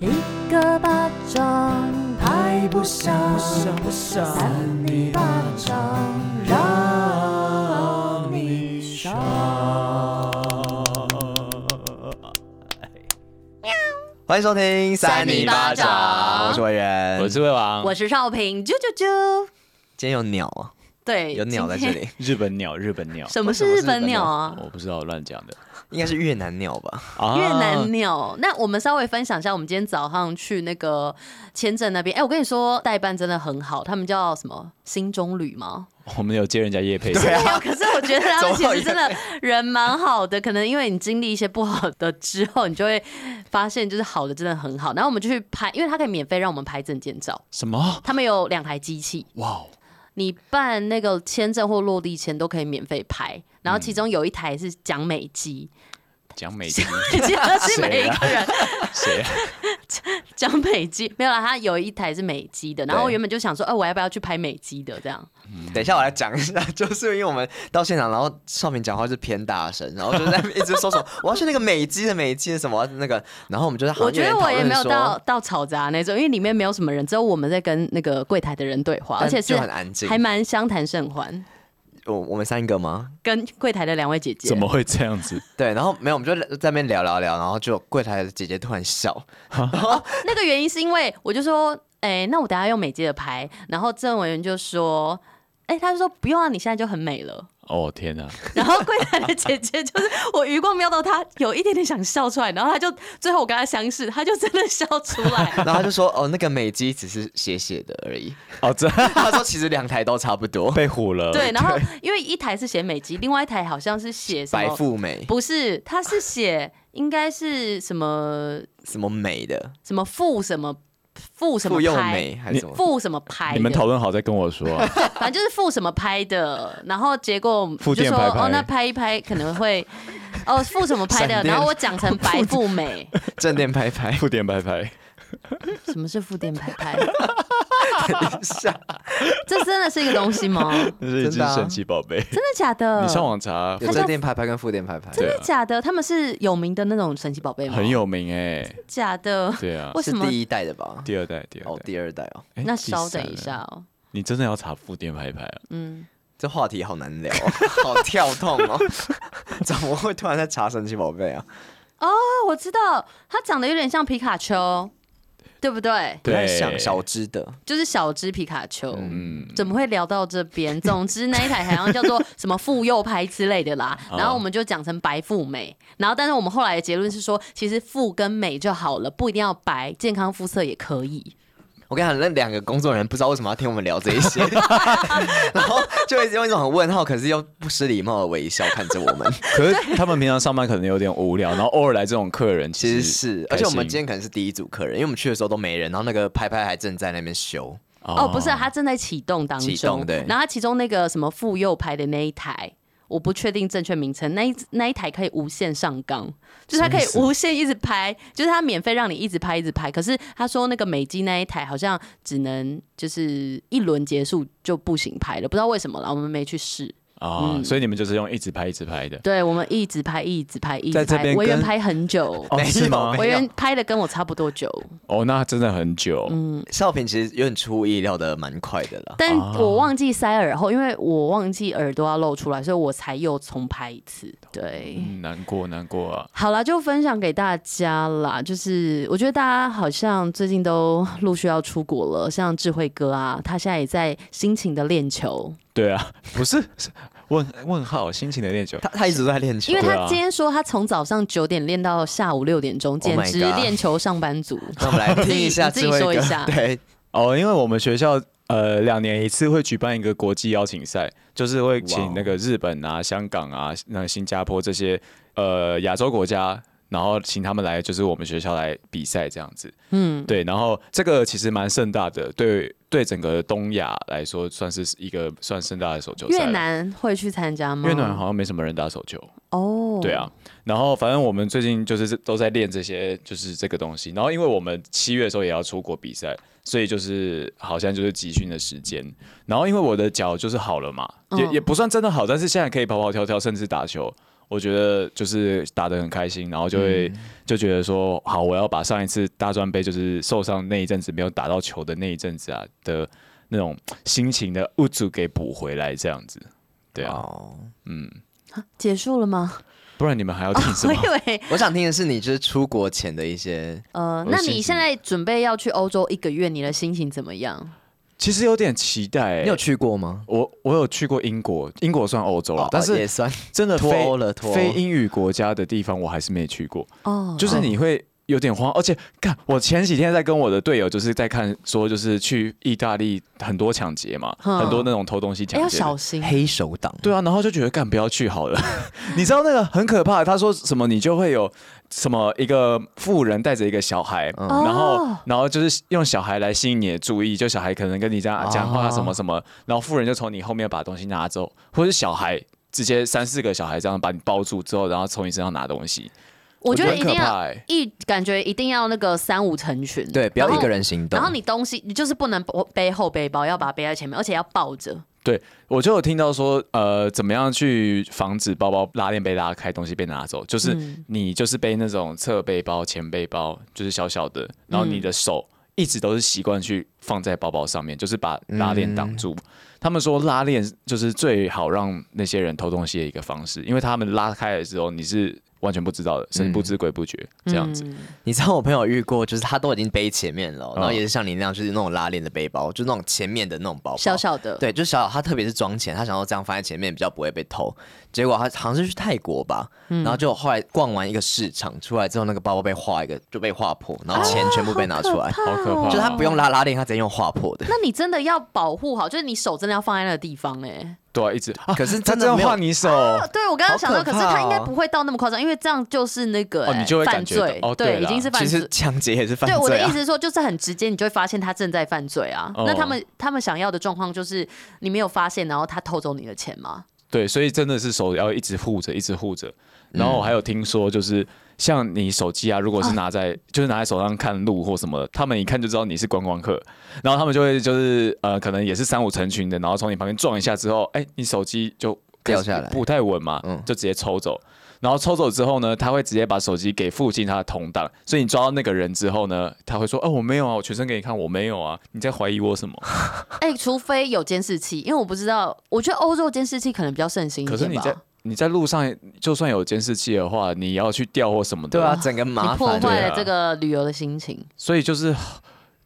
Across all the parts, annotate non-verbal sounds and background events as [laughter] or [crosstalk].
一个巴掌拍不响，扇你巴掌让你爽。欢迎收听三你巴掌我是魏源，我是魏王，我是少平，啾啾啾。今天有鸟啊，对，有鸟在这里。日本鸟，日本鸟。什么是日本鸟啊？我不知道，乱讲的。应该是越南鸟吧？越南鸟。那我们稍微分享一下，我们今天早上去那个签证那边。哎，我跟你说，代办真的很好，他们叫什么？新中旅吗？我们有接人家业配。对啊。可是我觉得他们其实真的人蛮好的，可能因为你经历一些不好的之后，你就会发现就是好的真的很好。然后我们就去拍，因为他可以免费让我们拍证件照。什么？他们有两台机器。哇。你办那个签证或落地签都可以免费拍，然后其中有一台是讲美机，讲美机，记得是每一个人。谁啊？[laughs] 讲美机没有啦，他有一台是美机的，然后我原本就想说，哎，我要不要去拍美机的这样？等一下我来讲一下，[laughs] 就是因为我们到现场，然后少平讲话是偏大声，然后就在一直说说 [laughs] 我要去那个美机的美机是什么那个，然后我们就在我觉得我也没有到到吵杂那种，因为里面没有什么人，只有我们在跟那个柜台的人对话，而且是很安静，还蛮相谈甚欢。我我们三个吗？跟柜台的两位姐姐。怎么会这样子？[laughs] 对，然后没有，我们就在那边聊聊聊，然后就柜台的姐姐突然笑，然后那个原因是因为我就说，哎、欸，那我等下用美肌的拍，然后郑委员就说，哎、欸，他就说不用啊，你现在就很美了。哦天哪！[laughs] 然后柜台的姐姐就是我余光瞄到她有一点点想笑出来，然后她就最后我跟她相视，她就真的笑出来。[laughs] 然后她就说：“哦，那个美肌只是写写的而已。”哦，这她说其实两台都差不多，[laughs] 被唬了。对，然后因为一台是写美肌，另外一台好像是写白富美，不是，她是写应该是什么什么美的，什么富什么。附什么拍？还是附什么拍？你们讨论好再跟我说。[laughs] 反正就是富什么拍的，然后结果就说哦，那拍一拍可能会哦富什么拍的，然后我讲成白富美。[laughs] 正电拍拍，负电拍拍。[laughs] 什么是负电拍拍？[laughs] 等一下，这真的是一个东西吗？[laughs] 这是一只神奇宝贝，真的假的？你上网查，有正电拍拍跟负电拍拍，真的假的？他们是有名的那种神奇宝贝吗？很有名哎，假的？对啊，为什么第一代的吧？第二代，第二代哦，第二代哦。那稍等一下哦，你真的要查负电拍拍啊？嗯，这话题好难聊，好跳痛哦。怎么会突然在查神奇宝贝啊？哦，我知道，它长得有点像皮卡丘。对不对？不太像小只的，就是小只皮卡丘。嗯，怎么会聊到这边？[laughs] 总之那一台好像叫做什么妇幼拍之类的啦。然后我们就讲成白富美。然后，但是我们后来的结论是说，其实富跟美就好了，不一定要白，健康肤色也可以。我跟你讲，那两个工作人员不知道为什么要听我们聊这一些，[laughs] 然后就一直用一种很问号，可是又不失礼貌的微笑看着我们。[laughs] 可是他们平常上班可能有点无聊，然后偶尔来这种客人，[laughs] 其实是，而且我们今天可能是第一组客人，因为我们去的时候都没人，然后那个拍拍还正在那边修。哦，不是，他正在启动当中。启动，对。然后他其中那个什么妇幼拍的那一台。我不确定正确名称，那一那一台可以无限上纲，就是它可以无限一直拍，就是它免费让你一直拍一直拍。可是他说那个美机那一台好像只能就是一轮结束就不行拍了，不知道为什么了，我们没去试。哦，嗯、所以你们就是用一直拍一直拍的。对，我们一直拍一直拍一直拍。委员拍很久，哦、[laughs] 是吗？委员拍的跟我差不多久。哦，那真的很久。嗯，少平其实有点出乎意料的蛮快的啦。但我忘记塞耳后，因为我忘记耳朵要露出来，所以我才又重拍一次。对，嗯、难过难过啊。好了，就分享给大家啦。就是我觉得大家好像最近都陆续要出国了，像智慧哥啊，他现在也在辛勤的练球。对啊，不是。问问号，心情的练球，他他一直都在练球，因为他今天说他从早上九点练到下午六点钟，简直练球上班族。那我们来 [laughs] 听一下，自己说一下。[laughs] 对，哦，因为我们学校呃两年一次会举办一个国际邀请赛，就是会请那个日本啊、香港啊、那新加坡这些呃亚洲国家。然后请他们来，就是我们学校来比赛这样子。嗯，对。然后这个其实蛮盛大的，对对，整个东亚来说算是一个算盛大的手球赛。越南会去参加吗？越南好像没什么人打手球。哦，对啊。然后反正我们最近就是都在练这些，就是这个东西。然后因为我们七月的时候也要出国比赛，所以就是好像就是集训的时间。然后因为我的脚就是好了嘛，也也不算真的好，但是现在可以跑跑跳跳，甚至打球。我觉得就是打得很开心，然后就会、嗯、就觉得说，好，我要把上一次大专杯就是受伤那一阵子没有打到球的那一阵子啊的那种心情的物质给补回来，这样子。对啊，哦、嗯，结束了吗？不然你们还要听什么？哦、我以为 [laughs] 我想听的是你就是出国前的一些呃，那你现在准备要去欧洲一个月，你的心情怎么样？其实有点期待、欸。你有去过吗？我我有去过英国，英国算欧洲了，哦、但是也算真的非脱欧了脱。非英语国家的地方，我还是没去过。哦，就是你会。有点慌，而且看我前几天在跟我的队友，就是在看说，就是去意大利很多抢劫嘛，嗯、很多那种偷东西抢劫，要小心黑手党。对啊，然后就觉得干不要去好了。[laughs] 你知道那个很可怕，他说什么你就会有什么一个富人带着一个小孩，嗯、然后然后就是用小孩来吸引你的注意，就小孩可能跟你这样讲话什么什么，哦、然后富人就从你后面把东西拿走，或者是小孩直接三四个小孩这样把你抱住之后，然后从你身上拿东西。我觉得一定要一感觉一定要那个三五成群，对，不要一个人行动。然后你东西你就是不能背后背包，要把它背在前面，而且要抱着。对，我就有听到说，呃，怎么样去防止包包拉链被拉开，东西被拿走？就是你就是背那种侧背包、前背包，就是小小的，然后你的手一直都是习惯去放在包包上面，就是把拉链挡住。他们说拉链就是最好让那些人偷东西的一个方式，因为他们拉开的时候你是。完全不知道的，神不知鬼不觉、嗯、这样子。你知道我朋友遇过，就是他都已经背前面了，然后也是像你那样，就是那种拉链的背包，就那种前面的那种包包，小小的。对，就小小。他特别是装钱，他想要这样放在前面比较不会被偷。结果他好像是去泰国吧，然后就后来逛完一个市场出来之后，那个包包被划一个就被划破，然后钱全部被拿出来，好可怕。就是他不用拉拉链，他直接用划破的。那你真的要保护好，就是你手真的要放在那个地方哎、欸。对，一直。可是真的要换你手。对，我刚刚想到，可是他应该不会到那么夸张，因为这样就是那个你就会犯罪。哦，对，已经是犯罪。其实抢劫也是犯罪。对，我的意思是说，就是很直接，你就会发现他正在犯罪啊。那他们他们想要的状况就是你没有发现，然后他偷走你的钱吗？对，所以真的是手要一直护着，一直护着。然后我还有听说，就是。像你手机啊，如果是拿在、啊、就是拿在手上看路或什么的，他们一看就知道你是观光客，然后他们就会就是呃，可能也是三五成群的，然后从你旁边撞一下之后，哎、欸，你手机就掉下来，不太稳嘛，嗯，就直接抽走。然后抽走之后呢，他会直接把手机给附近他的同党，所以你抓到那个人之后呢，他会说，哦，我没有啊，我全身给你看，我没有啊，你在怀疑我什么？哎、欸，除非有监视器，因为我不知道，我觉得欧洲监视器可能比较盛行一点吧。可是你在你在路上，就算有监视器的话，你要去调或什么的，对啊，整个麻烦，破坏了这个旅游的心情。所以就是。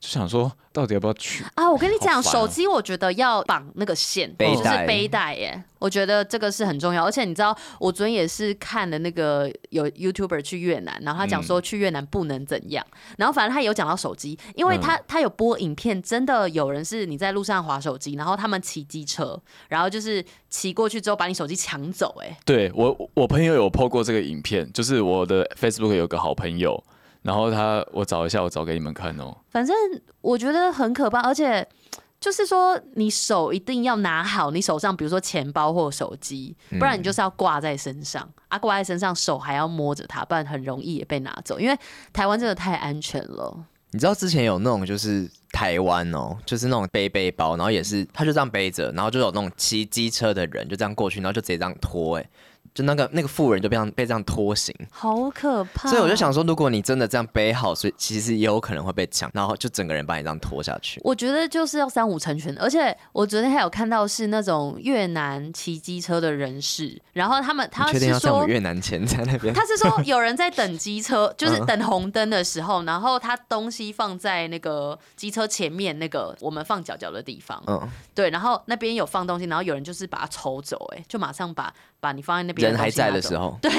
就想说，到底要不要去啊？我跟你讲，手机我觉得要绑那个线，背带是背带耶。我觉得这个是很重要。而且你知道，我昨天也是看了那个有 YouTuber 去越南，然后他讲说去越南不能怎样。然后反正他有讲到手机，因为他他有播影片，真的有人是你在路上划手机，然后他们骑机车，然后就是骑过去之后把你手机抢走。哎，对我我朋友有 po 过这个影片，就是我的 Facebook 有个好朋友。然后他，我找一下，我找给你们看哦。反正我觉得很可怕，而且 [tsk] 就是说，你手一定要拿好，你手上比如说钱包或手机，不然你就是要挂在身上，嗯、啊，挂在身上，手还要摸着它，不然很容易也被拿走。因为台湾真的太安全了。你知道之前有那种就是台湾哦，就是那种背背包，然后也是他就这样背着，然后就有那种骑机车的人就这样过去，然后就直接这样拖，哎。就那个那个妇人就被这样被这样拖行，好可怕。所以我就想说，如果你真的这样背好，所以其实也有可能会被抢，然后就整个人把你这样拖下去。我觉得就是要三五成群，而且我昨天还有看到是那种越南骑机车的人士，然后他们他是说越南前在那边，他是说有人在等机车，就是 [laughs] 等红灯的时候，然后他东西放在那个机车前面那个我们放脚脚的地方，嗯，对，然后那边有放东西，然后有人就是把它抽走，哎，就马上把。把你放在那边，人还在的时候，[laughs] 对。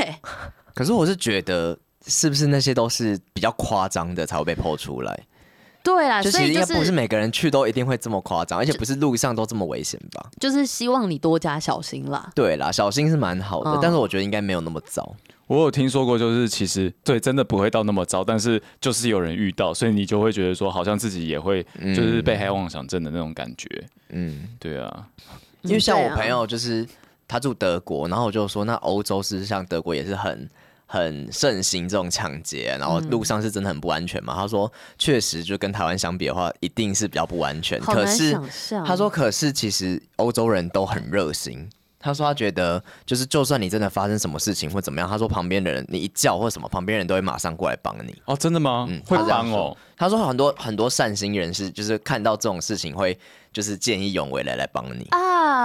可是我是觉得，是不是那些都是比较夸张的才会被 po 出来？对啊，所以应该不是每个人去都一定会这么夸张，而且不是路上都这么危险吧？就是希望你多加小心啦。对啦，小心是蛮好的，嗯、但是我觉得应该没有那么糟。我有听说过，就是其实对，真的不会到那么糟，但是就是有人遇到，所以你就会觉得说，好像自己也会就是被害妄想症的那种感觉。嗯，对啊，因为像我朋友就是。他住德国，然后我就说，那欧洲事实上德国也是很很盛行这种抢劫，然后路上是真的很不安全嘛？嗯、他说，确实就跟台湾相比的话，一定是比较不安全。可是他说，可是其实欧洲人都很热心。他说他觉得，就是就算你真的发生什么事情或怎么样，他说旁边的人你一叫或什么，旁边人都会马上过来帮你。哦，真的吗？嗯，会帮哦。他说很多很多善心人士，就是看到这种事情会就是见义勇为来来帮你啊。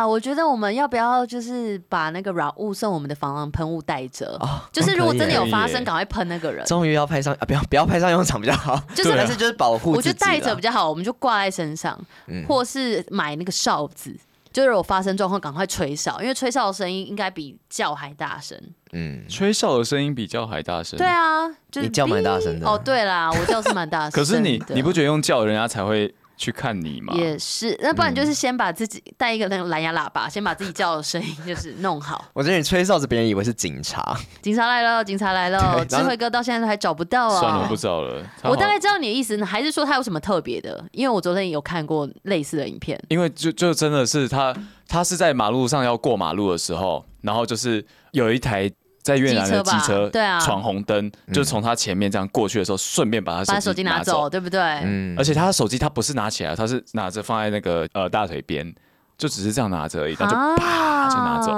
我觉得我们要不要就是把那个软物送我们的防狼喷雾带着？哦，就是如果真的有发生，赶快喷那个人。终于要派上啊，不要不要派上用场比较好。[laughs] 就是还是就是保护，我觉得带着比较好，我们就挂在身上，嗯、或是买那个哨子。就是有发生状况，赶快吹哨，因为吹哨的声音应该比叫还大声。嗯，吹哨的声音比叫还大声。对啊，就是你叫蛮大声的。哦，对啦，我叫是蛮大声。[laughs] 可是你你不觉得用叫人家才会？去看你嘛，也是，那不然就是先把自己带一个那个蓝牙喇叭，嗯、先把自己叫的声音就是弄好。我觉得你吹哨子，别人以为是警察。警察来了，警察来了，智慧哥到现在都还找不到啊！算了，我不找了。我大概知道你的意思，还是说他有什么特别的？因为我昨天有看过类似的影片。因为就就真的是他，他是在马路上要过马路的时候，然后就是有一台。在越南的机车，对啊，闯红灯，就从他前面这样过去的时候，顺便把他手机拿走，对不对？嗯。而且他的手机他不是拿起来，他是拿着放在那个呃大腿边，就只是这样拿着而已，他就啪就拿走。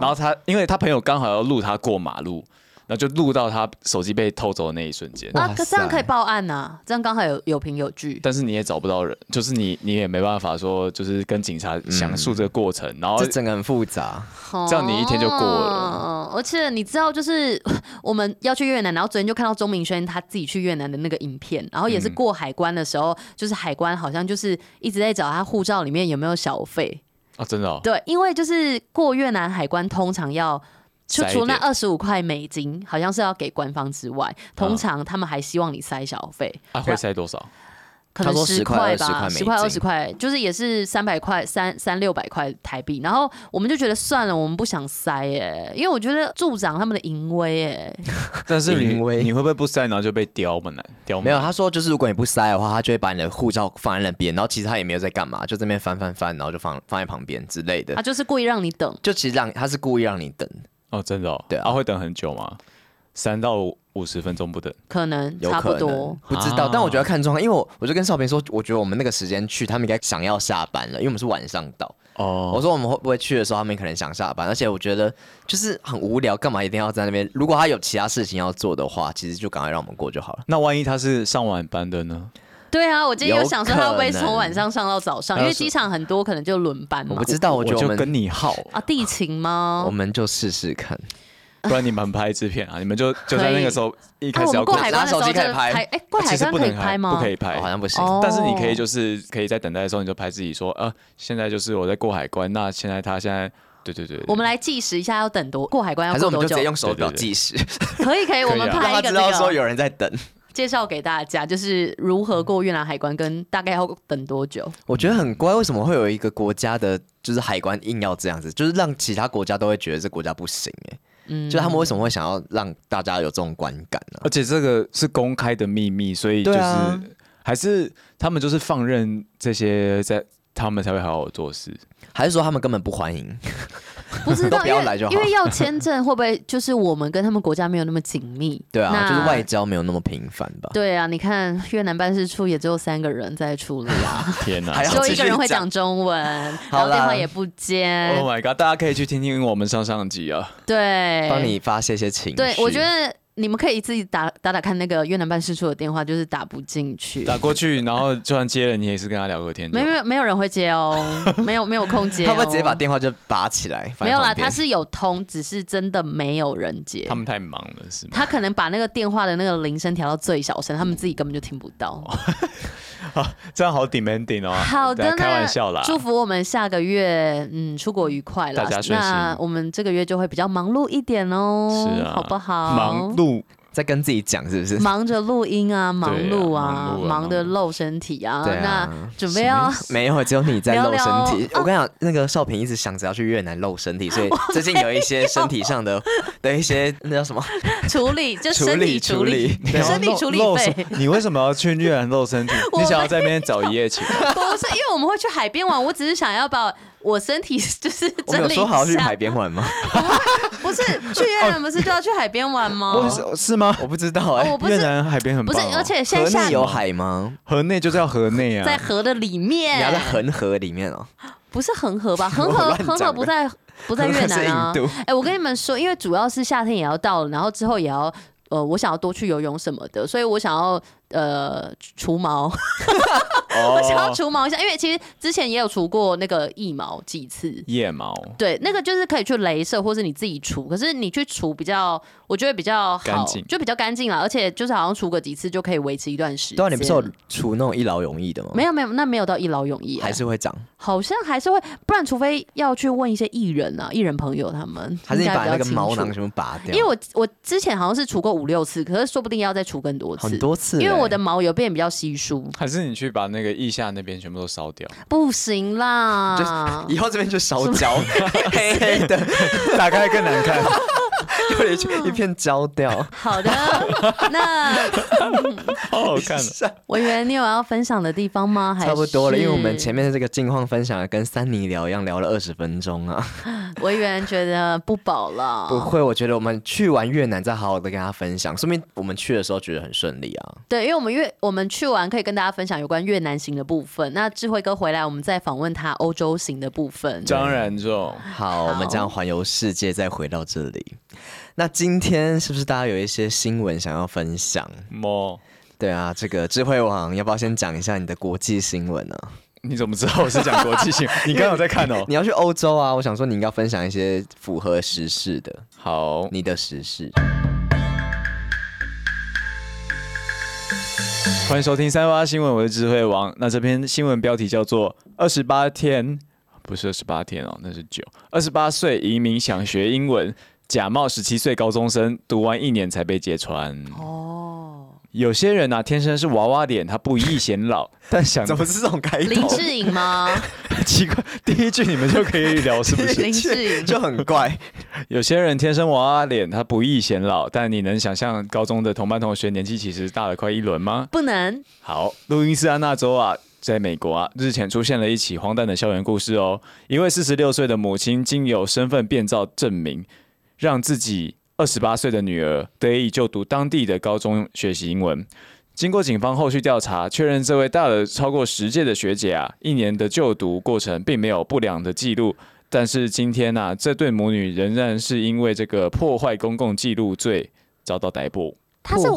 然后他因为他朋友刚好要录他过马路。那就录到他手机被偷走的那一瞬间啊！可这样可以报案呐、啊，这样刚好有有凭有据。但是你也找不到人，就是你你也没办法说，就是跟警察详述这个过程，嗯、然后这整个很复杂，这样你一天就过了。哦、而且你知道，就是 [laughs] 我们要去越南，然后昨天就看到钟明轩他自己去越南的那个影片，然后也是过海关的时候，嗯、就是海关好像就是一直在找他护照里面有没有小费啊，真的、哦？对，因为就是过越南海关通常要。就除那二十五块美金，好像是要给官方之外，通常他们还希望你塞小费。啊，会塞多少？可能十块吧，十块二十块，就是也是三百块、三三六百块台币。然后我们就觉得算了，我们不想塞耶，因为我觉得助长他们的淫威耶。[laughs] 但是你 [laughs] 你会不会不塞，然后就被刁嘛？呢？刁没有，他说就是如果你不塞的话，他就会把你的护照放在那边，然后其实他也没有在干嘛，就这边翻翻翻，然后就放放在旁边之类的。他就是故意让你等，就其实让他是故意让你等。哦，真的哦，对啊，会等很久吗？三到五十分钟不等，可能差不多，不知道。但我觉得看状况，因为我我就跟少平说，我觉得我们那个时间去，他们应该想要下班了，因为我们是晚上到。哦，我说我们会不会去的时候，他们可能想下班，而且我觉得就是很无聊，干嘛一定要在那边？如果他有其他事情要做的话，其实就赶快让我们过就好了。那万一他是上晚班的呢？对啊，我今天有想说他会不会从晚上上到早上，因为机场很多可能就轮班嘛。我不知道，我就跟你耗 [laughs] 啊，地勤吗？我们就试试看。不然你们拍制片啊？你们就 [laughs] 就在那个时候一开始要过海关的时候就拍。哎，过海关可以拍吗？不可以拍，好像不行。但是你可以就是可以在等待的时候你就拍自己说，呃，现在就是我在过海关。那现在他现在，对对对。我们来计时一下，要等多过海关要过多久？还是我们就直接用手表计时？可以可以，我们 [laughs] 拍一个知道说有人在等，介绍给大家，就是如何过越南海关，跟大概要等多久？我觉得很怪，为什么会有一个国家的，就是海关硬要这样子，就是让其他国家都会觉得这国家不行哎。嗯，就他们为什么会想要让大家有这种观感呢？而且这个是公开的秘密，所以就是还是他们就是放任这些在，他们才会好好做事，还是说他们根本不欢迎？不知道，不要来就好，因为要签证会不会就是我们跟他们国家没有那么紧密？对啊，就是外交没有那么频繁吧？对啊，你看越南办事处也只有三个人在处理啊，[laughs] 天哪，[laughs] 只有一个人会讲中文，然后电话也不接。Oh my god！大家可以去听听我们上上集啊，对，帮你发泄一些情绪。对，我觉得。你们可以自己打打打看那个越南办事处的电话，就是打不进去。打过去，然后就算接了，你也是跟他聊个天。没有没有人会接哦，[laughs] 没有没有空接。他会直接把电话就拔起来。没有啦，他是有通，只是真的没有人接。他们太忙了，是吗？他可能把那个电话的那个铃声调到最小声，他们自己根本就听不到。[laughs] [laughs] 好，[laughs] 这样好 demanding 哦。好的，开玩笑啦。祝福我们下个月嗯出国愉快啦。大家顺心。那我们这个月就会比较忙碌一点哦，是啊，好不好？忙碌。在跟自己讲是不是？忙着录音啊，忙碌啊，忙着露身体啊。那准备要 [laughs] 没有，只有你在露身体。[laughs] [laughs] 我跟你讲，那个少平一直想着要去越南露身体，所以最近有一些身体上的的一些那叫什么处理，就身体处理，身体处理费。你为什么要去越南露身体？你想要在那边找一夜情？不是，因为我们会去海边玩，我只是想要把。我身体 [laughs] 就是整理一下。我有说好要去海边玩吗？不是，[laughs] 去越南不是就要去海边玩吗？不是，是吗？我不知道哎。越南海边很棒。不是，而且现在河内有海吗？河内就是要河内啊，在河的里面。你要在恒河里面哦。不是恒河吧？[laughs] 恒河恒河不在不在越南啊？哎、欸，我跟你们说，因为主要是夏天也要到了，然后之后也要呃，我想要多去游泳什么的，所以我想要。呃，除毛，[laughs] 我想要除毛一下，因为其实之前也有除过那个腋毛几次，腋毛，对，那个就是可以去镭射，或是你自己除，可是你去除比较，我觉得比较好，就比较干净啦，而且就是好像除个几次就可以维持一段时间。对啊，你不是有除那种一劳永逸的吗？没有没有，那没有到一劳永逸，还是会长，好像还是会，不然除非要去问一些艺人啊，艺人朋友他们，还是你把那个毛囊全部拔掉？因为我我之前好像是除过五六次，可是说不定要再除更多次，很多次，因为我的毛有变比较。稀疏，还是你去把那个腋下那边全部都烧掉？不行啦，就以后这边就烧焦，黑黑的，[laughs] 打开更难看。一片焦掉。好的，那 [laughs] 好好看。我以为你有要分享的地方吗？差不多了，因为我们前面的这个近况分享跟三尼聊一样，聊了二十分钟啊。我以为觉得不饱了。不会，我觉得我们去完越南再好好的跟大家分享，说明我们去的时候觉得很顺利啊。对，因为我们越我们去完可以跟大家分享有关越南行的部分。那智慧哥回来，我们再访问他欧洲行的部分。当然中。好，我们这样环游世界，再回到这里。那今天是不是大家有一些新闻想要分享？么？对啊，这个智慧网要不要先讲一下你的国际新闻呢？你怎么知道我是讲国际新闻？[laughs] 你刚刚有在看哦。你要去欧洲啊，我想说你应该分享一些符合时事的。好，你的时事。欢迎收听三八新闻，我是智慧王。那这篇新闻标题叫做“二十八天”，不是二十八天哦，那是九。二十八岁移民想学英文。假冒十七岁高中生，读完一年才被揭穿。哦，有些人啊，天生是娃娃脸，他不易显老，[laughs] 但想怎么是这种开头？林志颖吗？[laughs] 奇怪，第一句你们就可以聊，是不是？[laughs] 林志颖就很怪。有些人天生娃娃脸，他不易显老，但你能想象高中的同班同学年纪其实大了快一轮吗？不能。好，路易斯安那州啊，在美国啊，日前出现了一起荒诞的校园故事哦。一位四十六岁的母亲，经有身份变造证明。让自己二十八岁的女儿得以就读当地的高中学习英文。经过警方后续调查，确认这位大了超过十届的学姐啊，一年的就读过程并没有不良的记录。但是今天呢、啊，这对母女仍然是因为这个破坏公共记录罪遭到逮捕。他是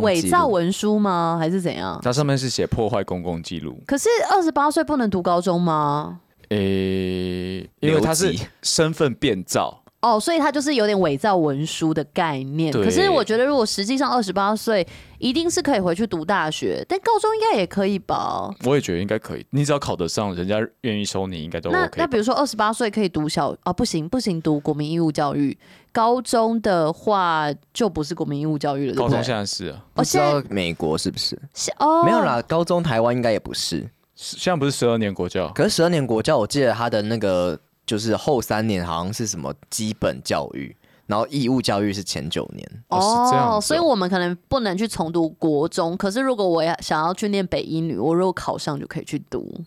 伪造文书吗？还是怎样？它上面是写破坏公共记录。可是二十八岁不能读高中吗？诶、欸，因为他是身份变造。哦，所以他就是有点伪造文书的概念。可是我觉得，如果实际上二十八岁，一定是可以回去读大学，但高中应该也可以吧？我也觉得应该可以，你只要考得上，人家愿意收你，应该都 OK。那那比如说二十八岁可以读小哦，不行不行，读国民义务教育。高中的话就不是国民义务教育了，对不对？高中现在是啊，我知道美国是不是是？哦，没有啦，高中台湾应该也不是。现在不是十二年国教？可是十二年国教，我记得他的那个。就是后三年好像是什么基本教育，然后义务教育是前九年哦，是这样，所以我们可能不能去重读国中。可是如果我要想要去念北英女，我如果考上就可以去读。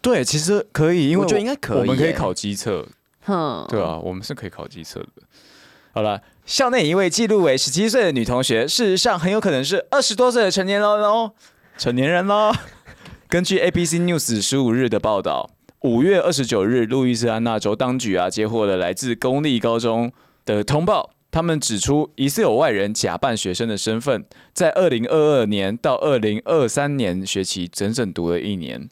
对，其实可以，因为我，我觉得应该可以，我们可以考基测。哼，对啊，我们是可以考基测的。好了，校内一位记录为十七岁的女同学，事实上很有可能是二十多岁的成年人喽，成年人喽。根据 ABC News 十五日的报道。五月二十九日，路易斯安那州当局啊，接获了来自公立高中的通报。他们指出，疑似有外人假扮学生的身份，在二零二二年到二零二三年学期整整读了一年。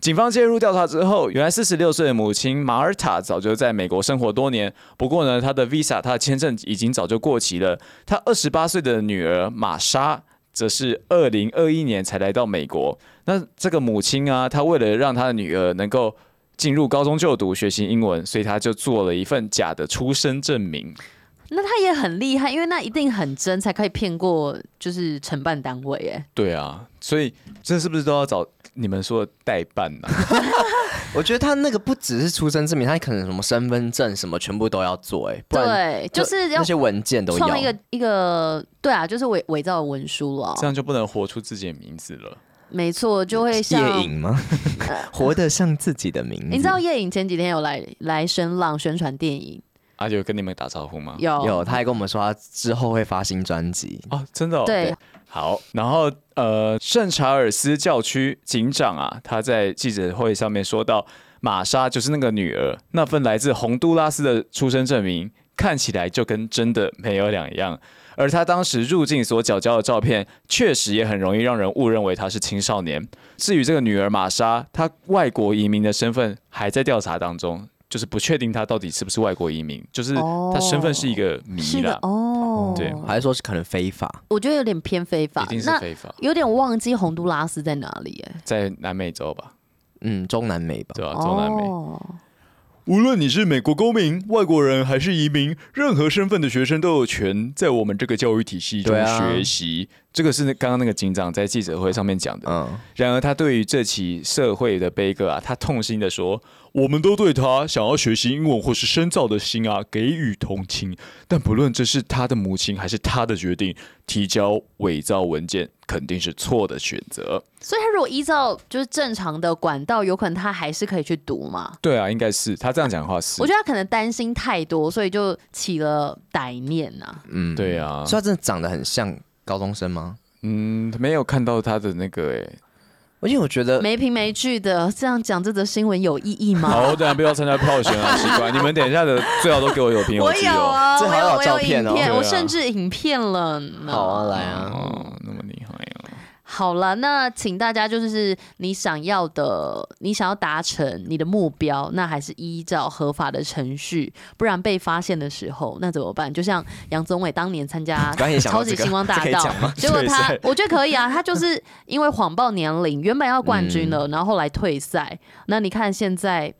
警方介入调查之后，原来四十六岁的母亲马尔塔早就在美国生活多年。不过呢，她的 visa，她的签证已经早就过期了。她二十八岁的女儿玛莎，则是二零二一年才来到美国。那这个母亲啊，她为了让她的女儿能够进入高中就读学习英文，所以她就做了一份假的出生证明。那她也很厉害，因为那一定很真，才可以骗过就是承办单位。哎，对啊，所以这是不是都要找你们说的代办呢？[laughs] 我觉得他那个不只是出生证明，他可能什么身份证什么全部都要做。哎，[laughs] 对，就是要那些文件都要创一个一个，对啊，就是伪伪造的文书了，这样就不能活出自己的名字了。没错，就会像夜影吗？[laughs] 活得像自己的名字。你知道夜影前几天有来来声浪宣传电影，啊，有跟你们打招呼吗？有有，他还跟我们说他之后会发新专辑哦，真的、哦。对，好，然后呃，圣查尔斯教区警长啊，他在记者会上面说到，玛莎就是那个女儿，那份来自洪都拉斯的出生证明看起来就跟真的没有两样。而他当时入境所缴交的照片，确实也很容易让人误认为他是青少年。至于这个女儿玛莎，她外国移民的身份还在调查当中，就是不确定他到底是不是外国移民，就是他身份是一个谜了。哦，对，还是说是可能非法？我觉得有点偏非法，一定是非法。有点忘记洪都拉斯在哪里？哎，在南美洲吧？嗯，中南美吧？对啊，中南美。哦无论你是美国公民、外国人还是移民，任何身份的学生都有权在我们这个教育体系中学习。啊、这个是刚刚那个警长在记者会上面讲的。嗯，然而他对于这起社会的悲歌啊，他痛心的说。我们都对他想要学习英文或是深造的心啊给予同情，但不论这是他的母亲还是他的决定，提交伪造文件肯定是错的选择。所以，他如果依照就是正常的管道，有可能他还是可以去读嘛？对啊，应该是他这样讲的话是。我觉得他可能担心太多，所以就起了歹念呐、啊。嗯，对啊。所以他真的长得很像高中生吗？嗯，没有看到他的那个哎。因为我觉得没凭没据的这样讲这则新闻有意义吗？好，我等下不要参加票选啊，奇怪，你们等一下的最好都给我有凭有据哦。我有啊，最好有照片哦，我有影片，我甚至影片了。好啊，来啊，哦，那么。好了，那请大家就是你想要的，你想要达成你的目标，那还是依照合法的程序，不然被发现的时候，那怎么办？就像杨宗纬当年参加 [laughs] 超级星光大道，结果他 [laughs] 我觉得可以啊，他就是因为谎报年龄，原本要冠军了，然后后来退赛。那你看现在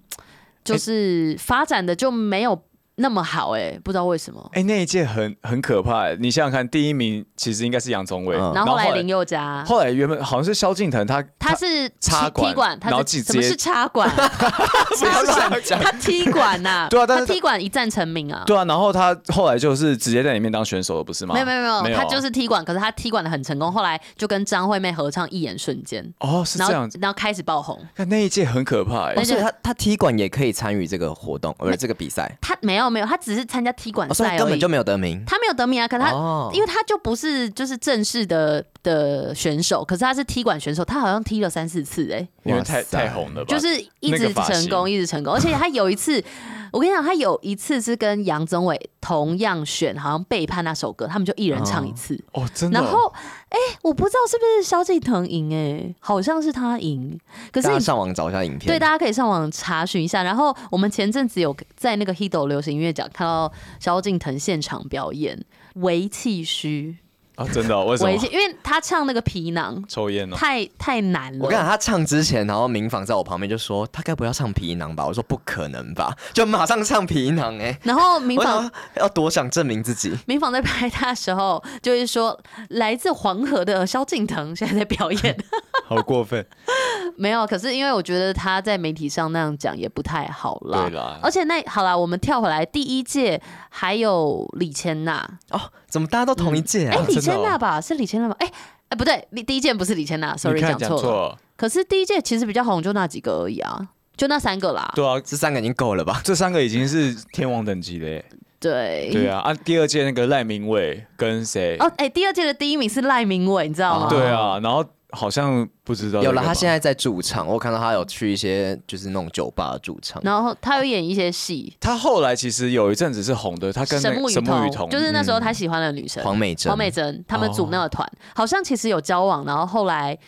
就是发展的就没有。那么好哎、欸，不知道为什么哎、欸，那一届很很可怕、欸。你想想看，第一名其实应该是杨宗纬，嗯、然后后来林宥嘉，后来原本好像是萧敬腾，他他是插管，踢管，他然后什么是插管？[laughs] [laughs] 插管，他踢馆呐？[laughs] 对啊，但是他踢馆一战成名啊。对啊，然后他后来就是直接在里面当选手了，不是吗？没有没有没有，他就是踢馆，可是他踢馆的很成功，后来就跟张惠妹合唱《一眼瞬间》。哦，是这样子，然后开始爆红。那那一届很可怕、欸，而且他他踢馆也可以参与这个活动，而这个比赛。他没有没有，他只是参加。踢馆赛根本就没有得名，他没有得名啊！可他，哦、因为他就不是就是正式的的选手，可是他是踢馆选手，他好像踢了三四次哎、欸，因为太太红了吧，就是一直成功，一直成功，而且他有一次。我跟你讲，他有一次是跟杨宗纬同样选，好像背叛那首歌，他们就一人唱一次。哦，哦，真的。然后，哎、欸，我不知道是不是萧敬腾赢，哎，好像是他赢。可是你上网找一下影片，对，大家可以上网查询一下。然后我们前阵子有在那个 Hido 流行音乐奖看到萧敬腾现场表演《为气虚》。啊，真的？[laughs] 为什么？因为他唱那个皮囊，抽烟哦，太太难了。我跟你讲，他唱之前，然后明访在我旁边就说，他该不要唱皮囊吧？我说不可能吧，就马上唱皮囊哎、欸。然后明访要多想证明自己。明访在拍他的时候，就是说来自黄河的萧敬腾现在在表演，[laughs] 好过分。[laughs] 没有，可是因为我觉得他在媒体上那样讲也不太好啦。对啦。而且那好啦，我们跳回来，第一届还有李千娜哦。怎么大家都同一届啊？哎、嗯，李千娜吧，是李千娜吧？哎哎，不对，第一届不是李千娜，sorry，讲错了。可是第一届其实比较红，就那几个而已啊，就那三个啦。对啊，这三个已经够了吧？[laughs] 这三个已经是天王等级的耶。对对啊，啊，第二届那个赖明伟跟谁？哦，哎，第二届的第一名是赖明伟，你知道吗？对啊，然后。好像不知道有了，他现在在驻唱，我看到他有去一些就是那种酒吧驻唱，然后他有演一些戏。他后来其实有一阵子是红的，他跟沈木雨桐，就是那时候他喜欢的女生黄美珍，黄美珍他们组那个团，哦、好像其实有交往，然后后来。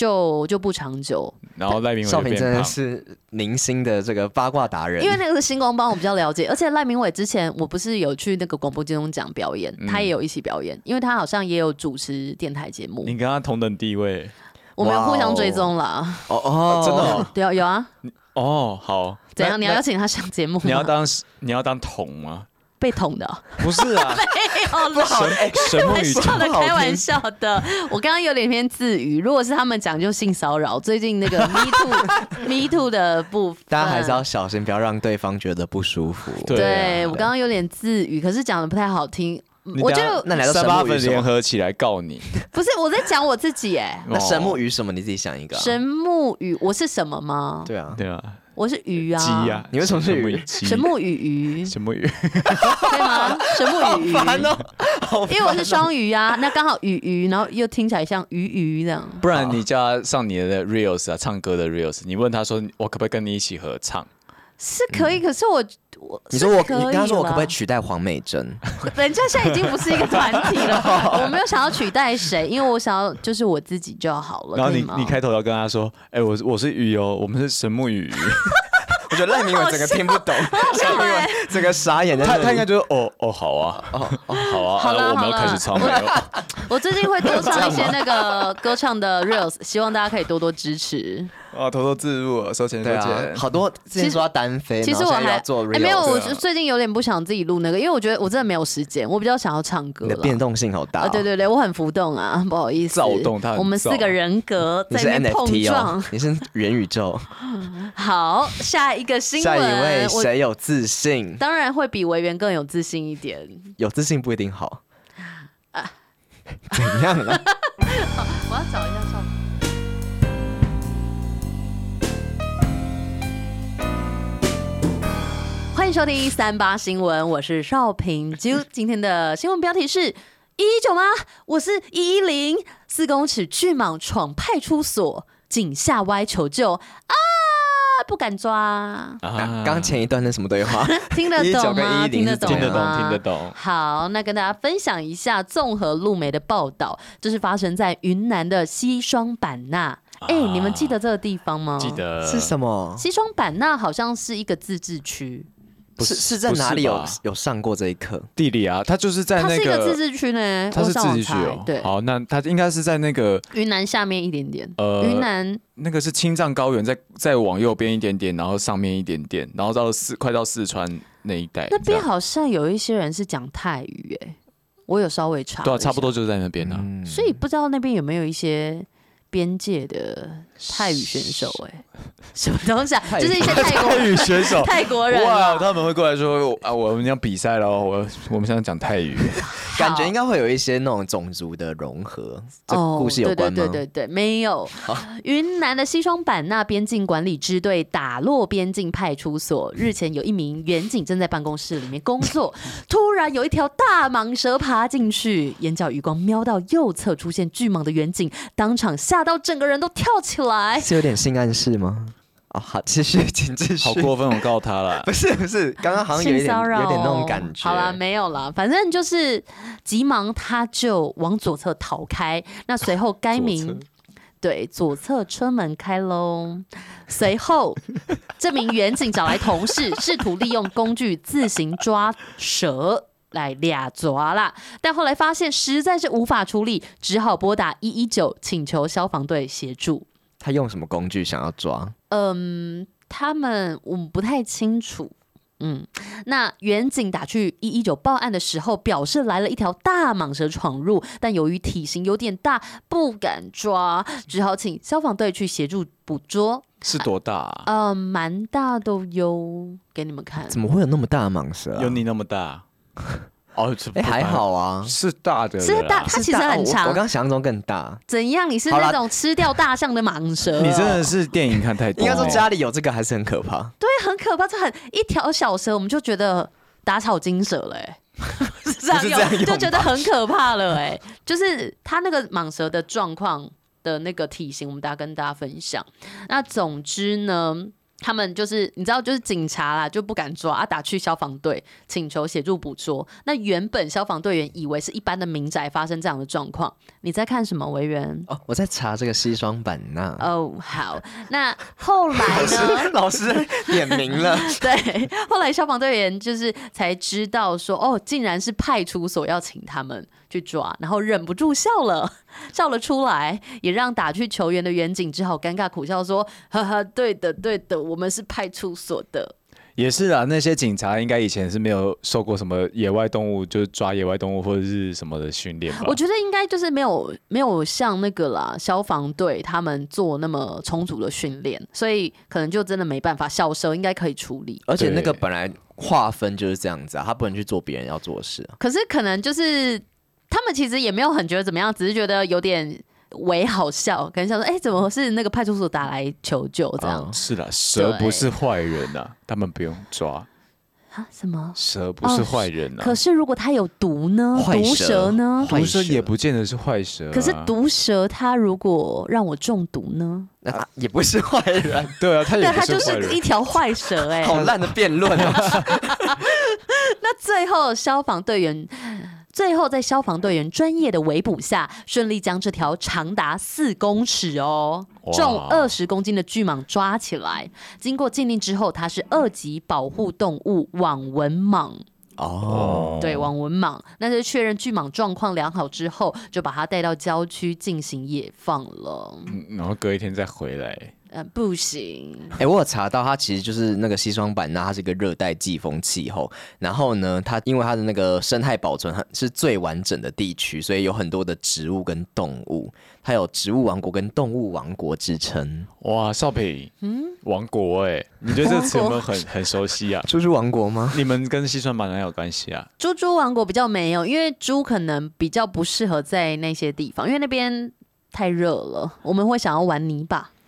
就就不长久，然后赖明伟少平真的是明星的这个八卦达人，因为那个是星光帮，我比较了解。而且赖明伟之前我不是有去那个广播金钟奖表演，嗯、他也有一起表演，因为他好像也有主持电台节目。你跟他同等地位，我们要互相追踪啦。哦哦，真的、哦？对啊，有啊。哦，好。怎样？你要邀请他上节目？你要当你要当童吗？被捅的、喔、不是啊，[laughs] 没有啦，[laughs] 神木雨桐的，开玩笑的。我刚刚有点偏自语，如果是他们讲就性骚扰。最近那个 [laughs] Me Too Me Too 的部分，大家还是要小心，不要让对方觉得不舒服。对，我刚刚有点自语，可是讲的不太好听。我就那来到三八粉联合起来告你，不是我在讲我自己哎、欸。那神木雨什么？你自己想一个、啊。神木雨，我是什么吗？对啊，对啊。我是鱼啊。鸡呀，你为什么是鱼？神木鱼鱼。神木鱼，对吗？神木鱼鱼。哦，因为我是双鱼啊，那刚好鱼鱼，然后又听起来像鱼鱼这样。不然你叫他上你的 reels 啊，唱歌的 reels，你问他说，我可不可以跟你一起合唱？是可以，可是我我你说我，你跟他说我可不可以取代黄美珍？[laughs] 人家现在已经不是一个团体了，[laughs] 我没有想要取代谁，因为我想要就是我自己就好了。然后你你开头要跟他说，哎，我我是鱼哦，我们是神木鱼。[laughs] 我觉得赖明文整个听不懂，赖明伟整个傻眼。他他应该觉得哦哦好啊，哦哦好啊，好了，我们要开始唱了。我最近会多唱一些那个歌唱的 reels，希望大家可以多多支持。啊，偷偷自入，收钱收钱，好多 [laughs] 之前说要单飞，其实我还做哎没有，我最近有点不想自己录那个，因为我觉得我真的没有时间，我比较想要唱歌。你的变动性好大，对对对，我很浮动啊，[laughs] 不好意思，躁动，他我们四个人格在那边碰撞，你是元宇宙。[laughs] 好，下一个新闻，下一位谁有自信？当然会比维园更有自信一点，有自信不一定好。啊，怎样了？我要找一下照迎收听三八新闻，我是邵平。就今天的新闻标题是：一一九吗？我是一一零。四公尺巨蟒闯派出所，井下歪求救啊！不敢抓。啊，刚前一段那什么对话？[laughs] 听得懂吗？听得懂，听得懂，听得懂。好，那跟大家分享一下综合路媒的报道，这是发生在云南的西双版纳。哎、欸，你们记得这个地方吗？记得是什么？西双版纳好像是一个自治区。是是在哪里有有上过这一课？地理啊，他就是在那个，它是一个自治区呢，他是自治区哦。对，好，那他应该是在那个云南下面一点点。呃，云南那个是青藏高原，再再往右边一点点，然后上面一点点，然后到四快到四川那一带。那边好像有一些人是讲泰语，哎，我有稍微查。对啊，差不多就是在那边呢。嗯、所以不知道那边有没有一些。边界的泰语选手，哎，[laughs] 什么东西啊？就是一些泰国泰语选手，[laughs] 泰国人哇，他们会过来说啊，我们要比赛了，我我们想讲泰语，[laughs] 感觉应该会有一些那种种族的融合。这故事有关吗？对对对对对，没有。云南的西双版纳边境管理支队打洛边境派出所日前有一名远警正在办公室里面工作，突然有一条大蟒蛇爬进去，眼角余光瞄到右侧出现巨蟒的远警，当场。吓到整个人都跳起来，是有点性暗示吗？哦，好，继续，[laughs] 请继续。好过分，我告他了。[laughs] 不是不是，刚刚好像有点有点那种感觉。好了，没有了，反正就是急忙他就往左侧逃开。那随后该名对左侧车门开喽。随后 [laughs] 这名远警找来同事，试图利用工具自行抓蛇。来俩抓啦，但后来发现实在是无法处理，只好拨打一一九，请求消防队协助。他用什么工具想要抓？嗯，他们我们不太清楚。嗯，那远警打去一一九报案的时候，表示来了一条大蟒蛇闯入，但由于体型有点大，不敢抓，只好请消防队去协助捕捉。是多大啊？呃，蛮大都有，给你们看。怎么会有那么大的蟒蛇啊？有你那么大？哦，哎，还好啊，是大的，是大，它其实很长。我刚想象中更大。怎样？你是那种吃掉大象的蟒蛇？你真的是电影看太多。[laughs] 应该说家里有这个还是很可怕。对，很可怕。这很一条小蛇，我们就觉得打草惊蛇了，哎，[laughs] 是这样，就觉得很可怕了，哎，就是它那个蟒蛇的状况的那个体型，我们大家跟大家分享。那总之呢？他们就是你知道，就是警察啦，就不敢抓啊，打去消防队请求协助捕捉。那原本消防队员以为是一般的民宅发生这样的状况。你在看什么，维园？哦，我在查这个西双版纳。哦，好。那后来呢？老师，老师点名了。[laughs] 对，后来消防队员就是才知道说，哦，竟然是派出所要请他们去抓，然后忍不住笑了，笑了出来，也让打去求援的远景只好尴尬苦笑说：“哈哈，对的，对的，我们是派出所的。”也是啊，那些警察应该以前是没有受过什么野外动物，就是抓野外动物或者是什么的训练吧？我觉得应该就是没有没有像那个啦，消防队他们做那么充足的训练，所以可能就真的没办法。小蛇应该可以处理，而且那个本来划分就是这样子啊，他不能去做别人要做的事啊。可是可能就是。他们其实也没有很觉得怎么样，只是觉得有点伪好笑，可能想说，哎、欸，怎么是那个派出所打来求救这样？嗯、是的，蛇不是坏人呐、啊，他们不用抓。啊？什么？蛇不是坏人啊、哦？可是如果它有毒呢？毒蛇呢？毒蛇也不见得是坏蛇、啊。可是毒蛇它如果让我中毒呢？那、啊、也不是坏人。[laughs] 对啊，它也不是坏人。一条坏蛇哎、欸。好烂的辩论啊！[laughs] 那最后消防队员。最后，在消防队员专业的围捕下，顺利将这条长达四公尺哦、重二十公斤的巨蟒抓起来。经过鉴定之后，它是二级保护动物网纹蟒。哦，对，网纹蟒。那是确认巨蟒状况良好之后，就把它带到郊区进行野放了。嗯，然后隔一天再回来。呃，不行。哎、欸，我有查到，它其实就是那个西双版纳，它是一个热带季风气候。然后呢，它因为它的那个生态保存很是最完整的地区，所以有很多的植物跟动物，它有植物王国跟动物王国之称。哇，少平，嗯，王国哎、欸，你觉得这个词有没有很很熟悉啊？猪猪王国吗？你们跟西双版纳有关系啊？猪猪王国比较没有，因为猪可能比较不适合在那些地方，因为那边太热了，我们会想要玩泥巴。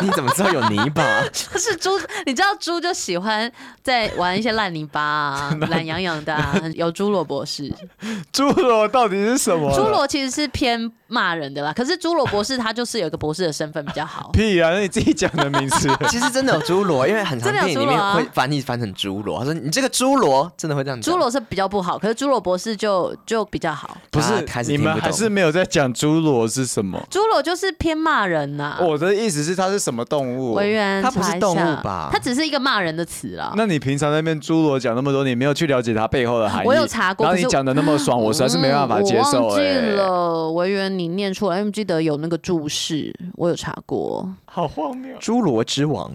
你怎么知道有泥巴？就 [laughs] 是猪，你知道猪就喜欢在玩一些烂泥巴啊，懒洋洋的、啊。有侏罗博士，[laughs] 侏罗到底是什么？侏罗其实是偏骂人的啦。可是侏罗博士他就是有一个博士的身份比较好。[laughs] 屁啊！那你自己讲的名字。其实真的有侏罗，因为很常电影里面会翻译翻成侏罗。他说你这个侏罗真的会这样讲。猪罗是比较不好，可是侏罗博士就就比较好。不是，你们还是没有在讲侏罗是什么？侏罗就是偏骂人呐。我的意思是，他是什么动物？维园，它不是动物吧？它只是一个骂人的词啦。那你平常在那边侏罗讲那么多，你没有去了解它背后的含义？我有查过，然后你讲的那么爽，我实在是没办法接受、欸。我忘记了，维园，你念出来，因为记得有那个注释，我有查过。好荒谬！侏罗之王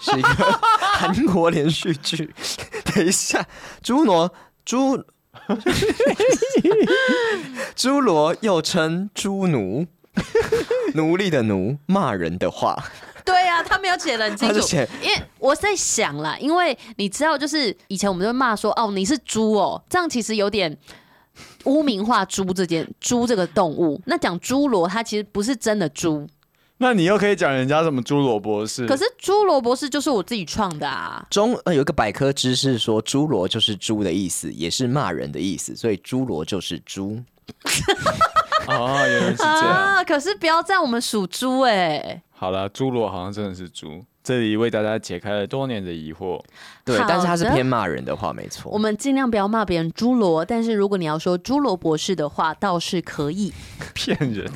是一个韩国连续剧。[laughs] 等一下，侏罗侏。[laughs] 侏罗又称侏奴。奴隶的奴，骂人的话。对啊，他没有写的很清楚。因为我在想啦，因为你知道，就是以前我们就骂说，哦，你是猪哦，这样其实有点污名化猪这件猪这个动物。那讲猪罗，它其实不是真的猪。那你又可以讲人家什么猪罗博士？可是猪罗博士就是我自己创的啊。中呃有一个百科知识说，猪罗就是猪的意思，也是骂人的意思，所以猪罗就是猪。[laughs] 哦，原来是这样。啊，可是不要这样，我们属猪哎。好了，侏罗好像真的是猪。这里为大家解开了多年的疑惑。对，但是他是偏骂人的话，没错。我们尽量不要骂别人侏罗，但是如果你要说侏罗博士的话，倒是可以。骗人，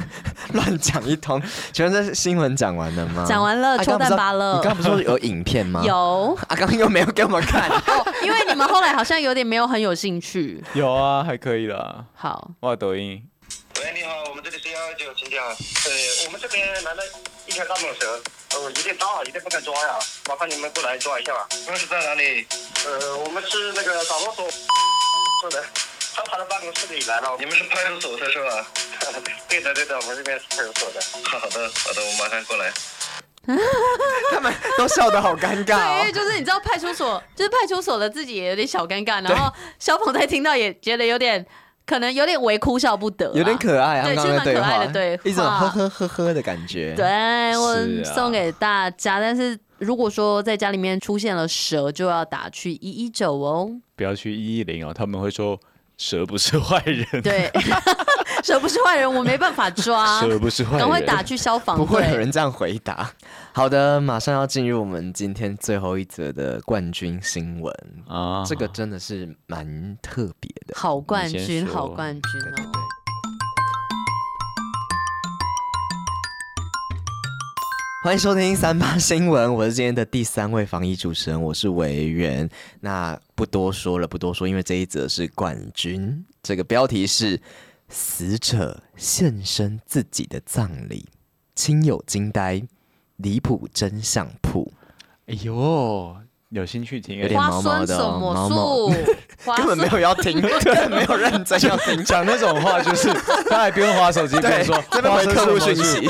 乱讲一通。请问这是新闻讲完了吗？讲完了，抽蛋巴了。你刚刚不是说有影片吗？有。啊，刚刚又没有给我们看。[laughs] 哦，因为你们后来好像有点没有很有兴趣。有啊，还可以啦。好。哇，抖音。喂，你好，我们这里是幺幺九，请讲。呃，我们这边来了一条大蟒蛇，呃，有点大，有点不敢抓呀，麻烦你们过来抓一下吧。你们是在哪里？呃，我们是那个导罗所，是的，他跑到办公室里来了。你们是派出所的是吧？[laughs] 对的，对的，我们这边是派出所的。好的，好的，我马上过来。[laughs] 他们都笑得好尴尬、哦。[laughs] 对，因为就是你知道派出所，就是派出所的自己也有点小尴尬，然后消防在听到也觉得有点。可能有点微哭笑不得，有点可爱啊，对，其实蛮可爱的，对，一种呵呵呵呵的感觉。对，我送给大家，但是如果说在家里面出现了蛇，就要打去一一九哦，不要去一一零哦，他们会说蛇不是坏人。对，[laughs] 蛇不是坏人，我没办法抓。[laughs] 蛇不是坏人，赶快打去消防。不会有人这样回答。好的，马上要进入我们今天最后一则的冠军新闻啊！这个真的是蛮特别的，好冠军，好冠军哦！欢迎收听三八新闻，我是今天的第三位防疫主持人，我是维园。那不多说了，不多说，因为这一则是冠军，这个标题是“死者现身自己的葬礼，亲友惊呆”。离谱真相铺，哎呦，有兴趣听？有点毛毛的，毛毛，[laughs] 根本没有要听，[laughs] 根本没有认真要听。讲那种话就是，他还不用滑手机，比如说这边回客户讯息。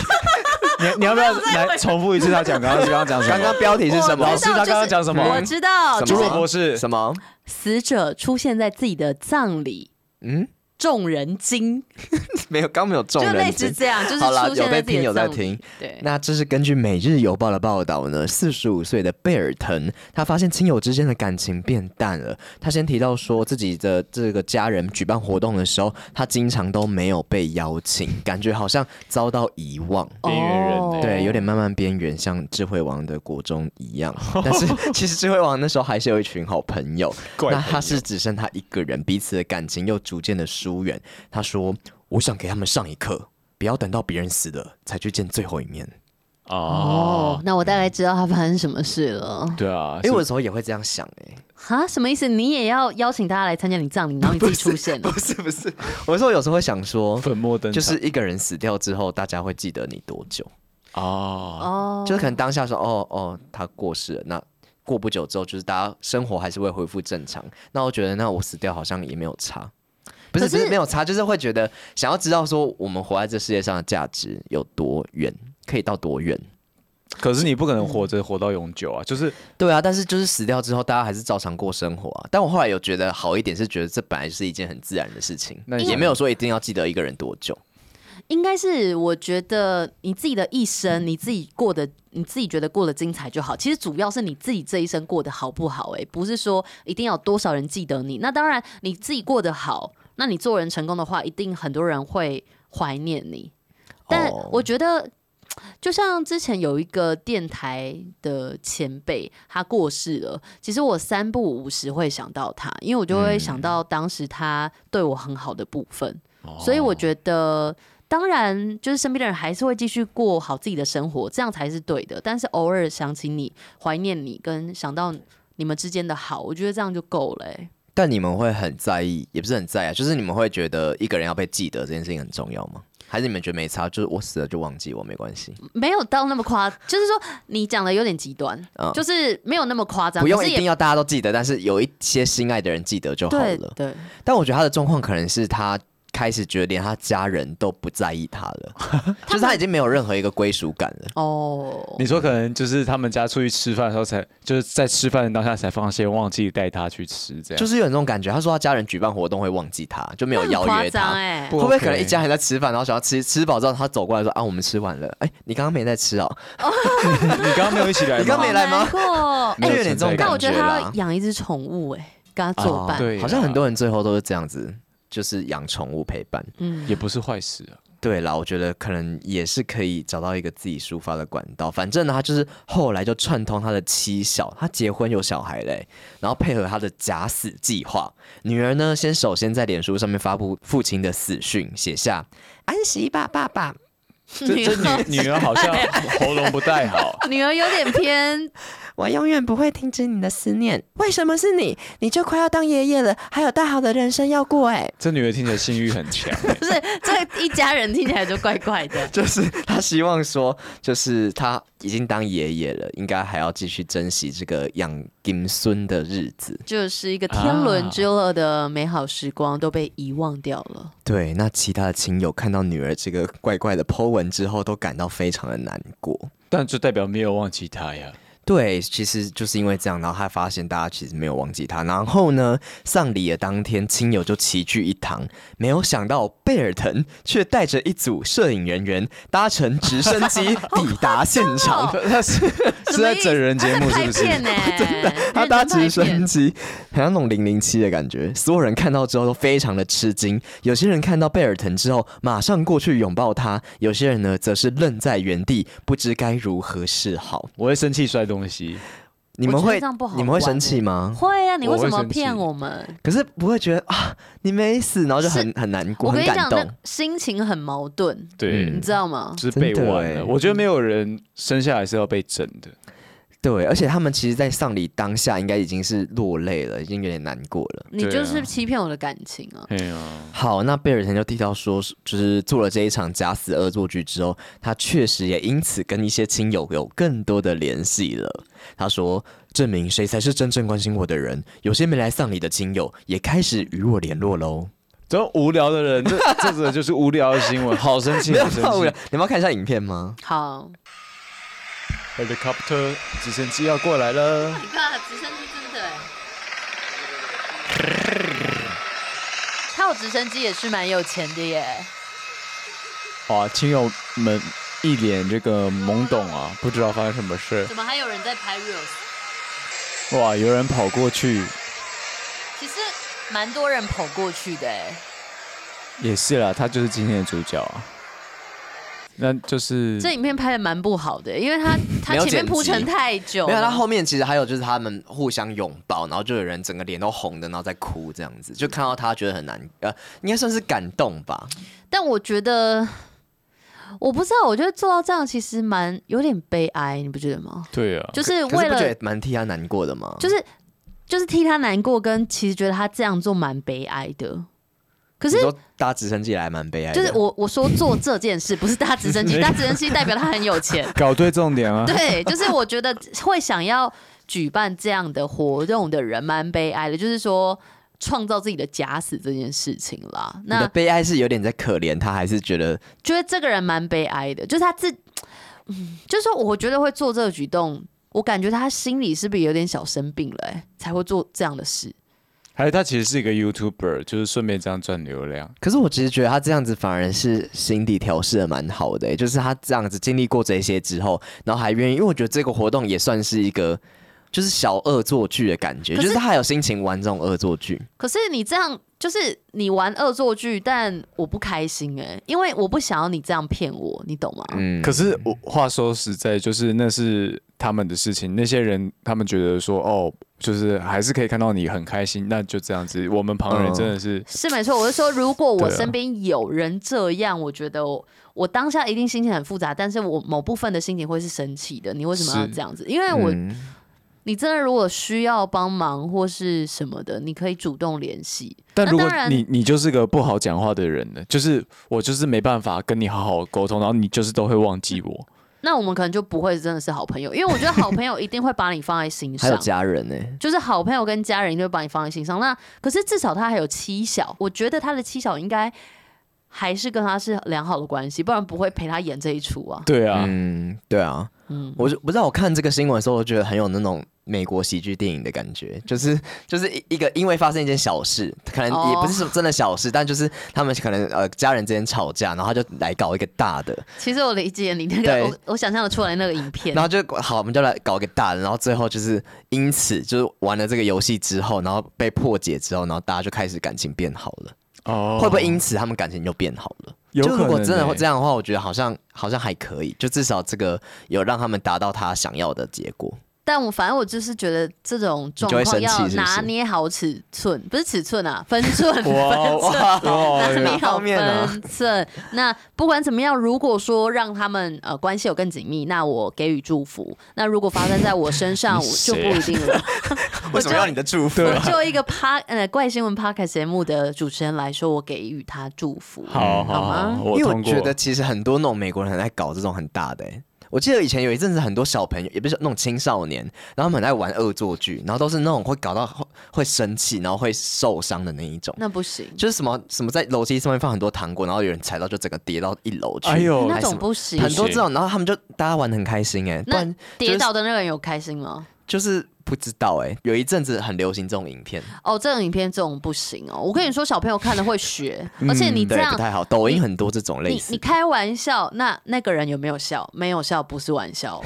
你你要不要来重复一次他讲刚刚刚刚讲什么？刚刚标题是什么？老师他刚刚讲什么？我知道，朱诺博士什么？死者出现在自己的葬礼，嗯，众人惊，[laughs] 没有，刚没有众人惊，就类似这样，就是好了，有在听，有在听。对，那这是根据《每日邮报》的报道呢，四十五岁的贝尔腾，他发现亲友之间的感情变淡了。他先提到说自己的这个家人举办活动的时候，他经常都没有被邀请，感觉好像遭到遗忘，边缘人、欸，对，有点慢慢边缘，像智慧王的国中一样。但 [laughs] 是其实智慧王那时候还是有一群好朋友，[laughs] 朋友。那他是只剩他一个人，彼此的感情又逐渐的疏远。他说：“我想给他们上一课，不要等到别人死了才去见最后一面。”哦，那我大概知道他发生什么事了。对啊，因为我有时候也会这样想，哎，哈，什么意思？你也要邀请大家来参加你葬礼，然后你自己出现？[laughs] 不是不是，我说有时候会想说，粉墨登场，就是一个人死掉之后，大家会记得你多久？哦哦，就是可能当下说，哦哦，他过世了，那过不久之后，就是大家生活还是会恢复正常。那我觉得，那我死掉好像也没有差。不是不是没有差，就是会觉得想要知道说我们活在这世界上的价值有多远，可以到多远。可是你不可能活着活到永久啊，就是对啊，但是就是死掉之后，大家还是照常过生活啊。但我后来有觉得好一点，是觉得这本来就是一件很自然的事情，那也没有说一定要记得一个人多久。应该是我觉得你自己的一生，你自己过得，你自己觉得过得精彩就好。其实主要是你自己这一生过得好不好，欸，哎，不是说一定要多少人记得你。那当然你自己过得好。那你做人成功的话，一定很多人会怀念你。但我觉得，就像之前有一个电台的前辈，他过世了。其实我三不五时会想到他，因为我就会想到当时他对我很好的部分。所以我觉得，当然就是身边的人还是会继续过好自己的生活，这样才是对的。但是偶尔想起你，怀念你，跟想到你们之间的好，我觉得这样就够了欸。但你们会很在意，也不是很在意啊，就是你们会觉得一个人要被记得这件事情很重要吗？还是你们觉得没差，就是我死了就忘记我没关系？没有到那么夸，[laughs] 就是说你讲的有点极端，嗯，就是没有那么夸张，不用一定要大家都记得，但是有一些心爱的人记得就好了。对，对。但我觉得他的状况可能是他。开始觉得连他家人都不在意他了，[laughs] 就是他已经没有任何一个归属感了。哦，你说可能就是他们家出去吃饭的时候才，就是在吃饭的当下才发现忘记带他去吃，这样就是有那种感觉。他说他家人举办活动会忘记他，就没有邀约他。欸、会不会可能一家人在吃饭，然后想要吃吃饱之后，他走过来说啊，我们吃完了。哎、欸，你刚刚没在吃哦？[laughs] 你刚刚没有一起来吗？你刚没来吗？哎，有点这种感觉。但我觉得他要养一只宠物、欸，哎，跟他作伴。好像很多人最后都是这样子。就是养宠物陪伴，嗯，也不是坏事啊。对啦，我觉得可能也是可以找到一个自己抒发的管道。反正呢，他就是后来就串通他的妻小，他结婚有小孩嘞，然后配合他的假死计划，女儿呢先首先在脸书上面发布父亲的死讯，写下安息吧，爸爸。这这女女儿好像 [laughs] 喉咙不太好，女儿有点偏。[laughs] 我永远不会停止你的思念。为什么是你？你就快要当爷爷了，还有大好的人生要过哎。这女儿听起来性欲很强，[laughs] 不是这一家人听起来就怪怪的。就是他希望说，就是他已经当爷爷了，应该还要继续珍惜这个养金孙的日子。就是一个天伦之乐的美好时光都被遗忘掉了。对，那其他的亲友看到女儿这个怪怪的 po 文之后，都感到非常的难过。但这代表没有忘记她呀。对，其实就是因为这样，然后他发现大家其实没有忘记他。然后呢，丧礼的当天，亲友就齐聚一堂，没有想到贝尔腾却带着一组摄影人员搭乘直升机 [laughs] 抵达现场。[laughs] 他是是在整人节目，是不是？[laughs] 真的，他搭直升机，好像那种零零七的感觉。所有人看到之后都非常的吃惊，有些人看到贝尔腾之后，马上过去拥抱他；有些人呢，则是愣在原地，不知该如何是好。我会生气摔东西，你们会你们会生气吗？会啊！你为什么骗我们？可是不会觉得啊，你没死，然后就很很难过我，很感动，心情很矛盾。对，你知道吗？就是被玩了。我觉得没有人生下来是要被整的。对，而且他们其实，在丧礼当下应该已经是落泪了，已经有点难过了。你就是欺骗我的感情啊！对啊。好，那贝尔腾就提到说，就是做了这一场假死恶作剧之后，他确实也因此跟一些亲友有更多的联系了。他说，证明谁才是真正关心我的人。有些没来丧礼的亲友也开始与我联络喽。这种无聊的人，这这个就是无聊的新闻，[laughs] 好生气，好生气。你们要看一下影片吗？好。Helicopter 直升机要过来了！你看直升机真的，他他有直升机也是蛮有钱的耶。哇，亲友们一脸这个懵懂啊，不知道发生什么事。怎么还有人在拍 reels？哇，有人跑过去。其实蛮多人跑过去的哎。也是啦，他就是今天的主角啊。那就是这影片拍的蛮不好的，因为他他 [laughs] 前面铺陈太久，没有，他后面其实还有就是他们互相拥抱，然后就有人整个脸都红的，然后在哭这样子，就看到他觉得很难，呃，应该算是感动吧。但我觉得，我不知道，我觉得做到这样其实蛮有点悲哀，你不觉得吗？对啊，就是为了蛮替他难过的吗？就是就是替他难过，跟其实觉得他这样做蛮悲哀的。可是搭直升机来蛮悲哀的，就是我我说做这件事不是搭直升机，[laughs] 搭直升机代表他很有钱，搞对重点啊。对，就是我觉得会想要举办这样的活动的人蛮悲哀的，就是说创造自己的假死这件事情啦。那悲哀是有点在可怜他，还是觉得觉得这个人蛮悲哀的，就是他自，嗯，[sighs] 就是说我觉得会做这个举动，我感觉他心里是不是有点小生病了，欸，才会做这样的事。还有他其实是一个 YouTuber，就是顺便这样赚流量。可是我其实觉得他这样子反而是心底调试的蛮好的，就是他这样子经历过这些之后，然后还愿意，因为我觉得这个活动也算是一个就是小恶作剧的感觉，就是他还有心情玩这种恶作剧。可是你这样就是你玩恶作剧，但我不开心哎，因为我不想要你这样骗我，你懂吗？嗯。可是我话说实在，就是那是他们的事情，那些人他们觉得说哦。就是还是可以看到你很开心，那就这样子。我们旁人真的是、嗯、是没错。我是说，如果我身边有人这样，我觉得我，我当下一定心情很复杂，但是我某部分的心情会是生气的。你为什么要这样子？因为我、嗯，你真的如果需要帮忙或是什么的，你可以主动联系。但如果你你就是个不好讲话的人呢？就是我就是没办法跟你好好沟通，然后你就是都会忘记我。那我们可能就不会真的是好朋友，因为我觉得好朋友一定会把你放在心 [laughs] 上。还有家人呢、欸，就是好朋友跟家人一定会把你放在心上。那可是至少他还有妻小，我觉得他的妻小应该还是跟他是良好的关系，不然不会陪他演这一出啊。对啊，嗯，对啊，嗯，我就不知道我看这个新闻的时候，我觉得很有那种。美国喜剧电影的感觉，就是就是一一个因为发生一件小事，可能也不是说真的小事，oh. 但就是他们可能呃家人之间吵架，然后他就来搞一个大的。其实我理解你那个，我我想象的出来那个影片。然后就好，我们就来搞一个大的，然后最后就是因此就是玩了这个游戏之后，然后被破解之后，然后大家就开始感情变好了。哦、oh.，会不会因此他们感情就变好了？有可能、欸。就如果真的会这样的话，我觉得好像好像还可以，就至少这个有让他们达到他想要的结果。但我反正我就是觉得这种状况要拿捏好尺寸，不是尺寸啊，分寸，分寸，拿捏好分寸。那不管怎么样，如果说让他们呃关系有更紧密，那我给予祝福。那如果发生在我身上，[laughs] 我就不一定了。[laughs] 为什么要你的祝福？我就一个趴呃怪新闻 Podcast 节目的主持人来说，我给予他祝福，好好吗？因为我觉得其实很多那种美国人很爱搞这种很大的、欸。我记得以前有一阵子，很多小朋友，也不是那种青少年，然后他们很爱玩恶作剧，然后都是那种会搞到会生气，然后会受伤的那一种。那不行，就是什么什么在楼梯上面放很多糖果，然后有人踩到就整个跌到一楼去。哎呦，那种不行。很多这种，然后他们就大家玩的很开心哎。那跌倒的那个人有开心吗？就是。不知道哎、欸，有一阵子很流行这种影片哦，这种影片这种不行哦。我跟你说，小朋友看了会学，嗯、而且你这样不太好。抖音很多这种类似你，你开玩笑，那那个人有没有笑？没有笑，不是玩笑。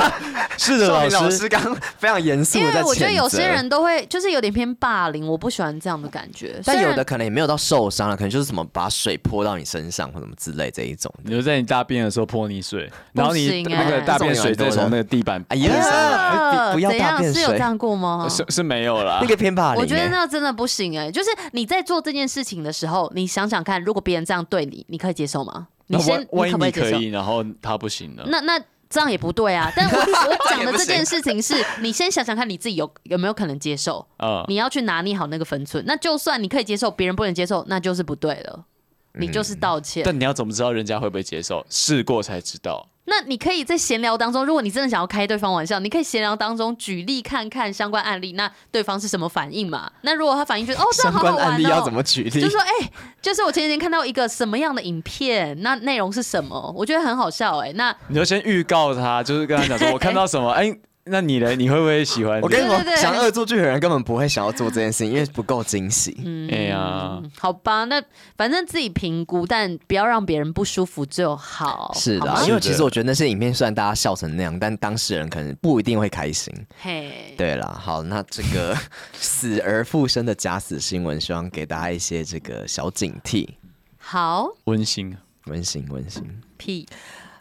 [laughs] 是的，老师，老师刚非常严肃。因为我觉得有些人都会就是有点偏霸凌，我不喜欢这样的感觉。但有的可能也没有到受伤了，可能就是什么把水泼到你身上或什么之类这一种。比如在你大便的时候泼你水，然后你那个大便水再从那个地板哎呀，不要大便水。是有这样过吗？[laughs] 是是没有啦，那个偏霸凌、欸。我觉得那真的不行哎、欸，就是你在做这件事情的时候，你想想看，如果别人这样对你，你可以接受吗？你先，你可不可以接受？然后他不行了，那那这样也不对啊。[laughs] 但我我讲的这件事情是，你先想想看你自己有有没有可能接受？嗯，你要去拿捏好那个分寸。那就算你可以接受，别人不能接受，那就是不对了。你就是道歉。但你要怎么知道人家会不会接受？试过才知道。那你可以在闲聊当中，如果你真的想要开对方玩笑，你可以闲聊当中举例看看相关案例，那对方是什么反应嘛？那如果他反应觉得哦，这样好好玩哦，相关案例要怎么举例？就是说，哎、欸，就是我前几天看到一个什么样的影片，那内容是什么？我觉得很好笑、欸，哎，那你就先预告他，就是跟他讲说，[laughs] 我看到什么，哎、欸，那你呢？你会不会喜欢？我跟你说，想恶作剧的人根本不会想要做这件事情，因为不够惊喜。嗯，哎呀，好吧，那反正自己评估，但不要让别人不舒服就好。是的，因为其实我觉得那些影片虽然大家笑成那样，但当事人可能不一定会开心。嘿，对了，好，那这个 [laughs] 死而复生的假死新闻，希望给大家一些这个小警惕。好，温馨，温馨，温馨。屁。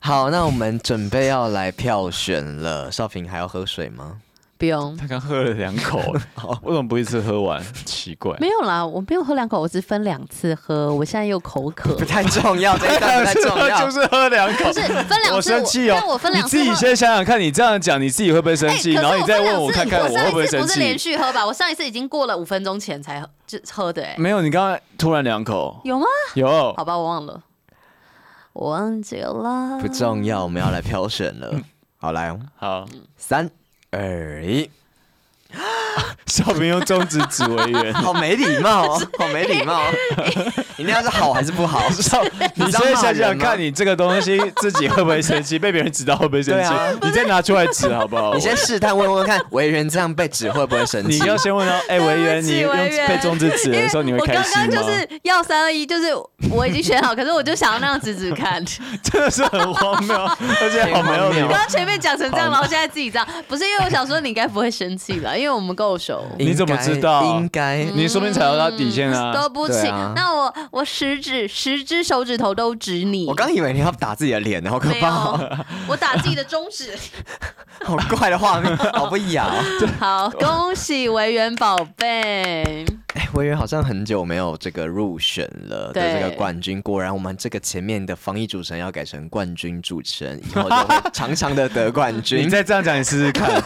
好，那我们准备要来票选了。少平还要喝水吗？不用。他刚喝了两口，[laughs] 为什么不一次喝完？奇怪。没有啦，我没有喝两口，我只分两次喝。我现在又口渴。[laughs] 不太重要，这一段不太重要，就是喝两口。不是分两次，我生气哦。我分两次。你自己先想想看，你这样讲，你自己会不会生气？然后你再问我看看，我会不会生气？不是连续喝吧？我上一次已经过了五分钟前才就喝的。哎，没有，你刚刚突然两口。有吗？有。好吧，我忘了。忘记了，不重要，我们要来挑选了。好，来，好，三二一。[laughs] 少平用中指指委员，[laughs] [laughs] 好没礼貌，好没礼貌。你那是好还是不好？你先想想看，你这个东西自己会不会生气？被别人指到会不会生气？你再拿出来指好不好？你先试探问问看，维员这样被指会不会生气？你要先问他，哎，维员，你用被中指指的时候你会开心吗？我刚刚就是要三二一，就是我已经选好，可是我就想要那样指指看，真的是很荒谬，而且好没有礼貌。刚刚前面讲成这样，然后现在自己这样，不是因为我想说你应该不会生气吧？因为我们够熟。你怎么知道？应该你说不定踩到他底线啊！对不起，那我我十指十只手指头都指你。我刚以为你要打自己的脸，好可怕！[laughs] 我打自己的中指，[laughs] 好怪的画面，[laughs] 好不雅。好，恭喜维园宝贝！哎，维园好像很久没有这个入选了的这个冠军，果然我们这个前面的防疫主持人要改成冠军主持人，以后就会常常的得冠军。你再这样讲，你试试看。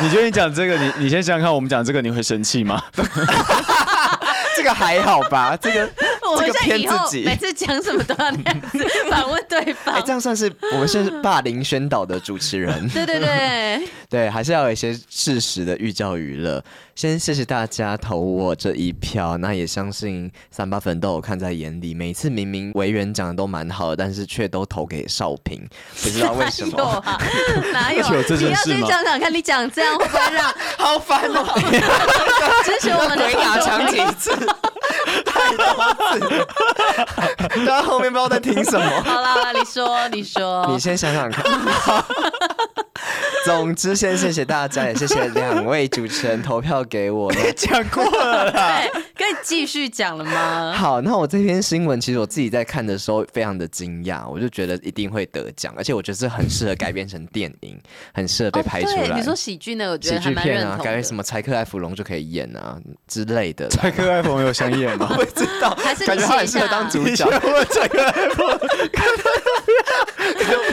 你觉得你讲这个，你你先想想看，我们讲这个你会生气吗？[laughs] 这个还好吧，这个这个骗自己，每次讲什么都要那样子反问对方。哎，这样算是我们是霸凌宣导的主持人。[laughs] 对对对 [laughs] 对，还是要有一些事实的寓教于乐。先谢谢大家投我这一票，那也相信三八粉都有看在眼里。每次明明委员讲的都蛮好的，但是却都投给少平，不知道为什么。[laughs] 哪有？有这件事吗？你要先讲讲看，你讲这样会不会让好烦哦？支持我们的回答讲几次？太多次，大家后面不知道在听什么。好了，你说你说，你先想想看。[laughs] [laughs] 总之，先谢谢大家，也谢谢两位主持人投票给我。[laughs] 讲过了啦，可以继续讲了吗？好，那我这篇新闻其实我自己在看的时候非常的惊讶，我就觉得一定会得奖，而且我觉得是很适合改编成电影，很适合被拍出来。哦、你说喜剧呢？我觉得喜剧片啊，改什么柴克艾弗隆就可以演啊之类的。柴克艾弗隆有想演吗？我不知道，还是感觉他很适合当主角。柴克艾弗隆，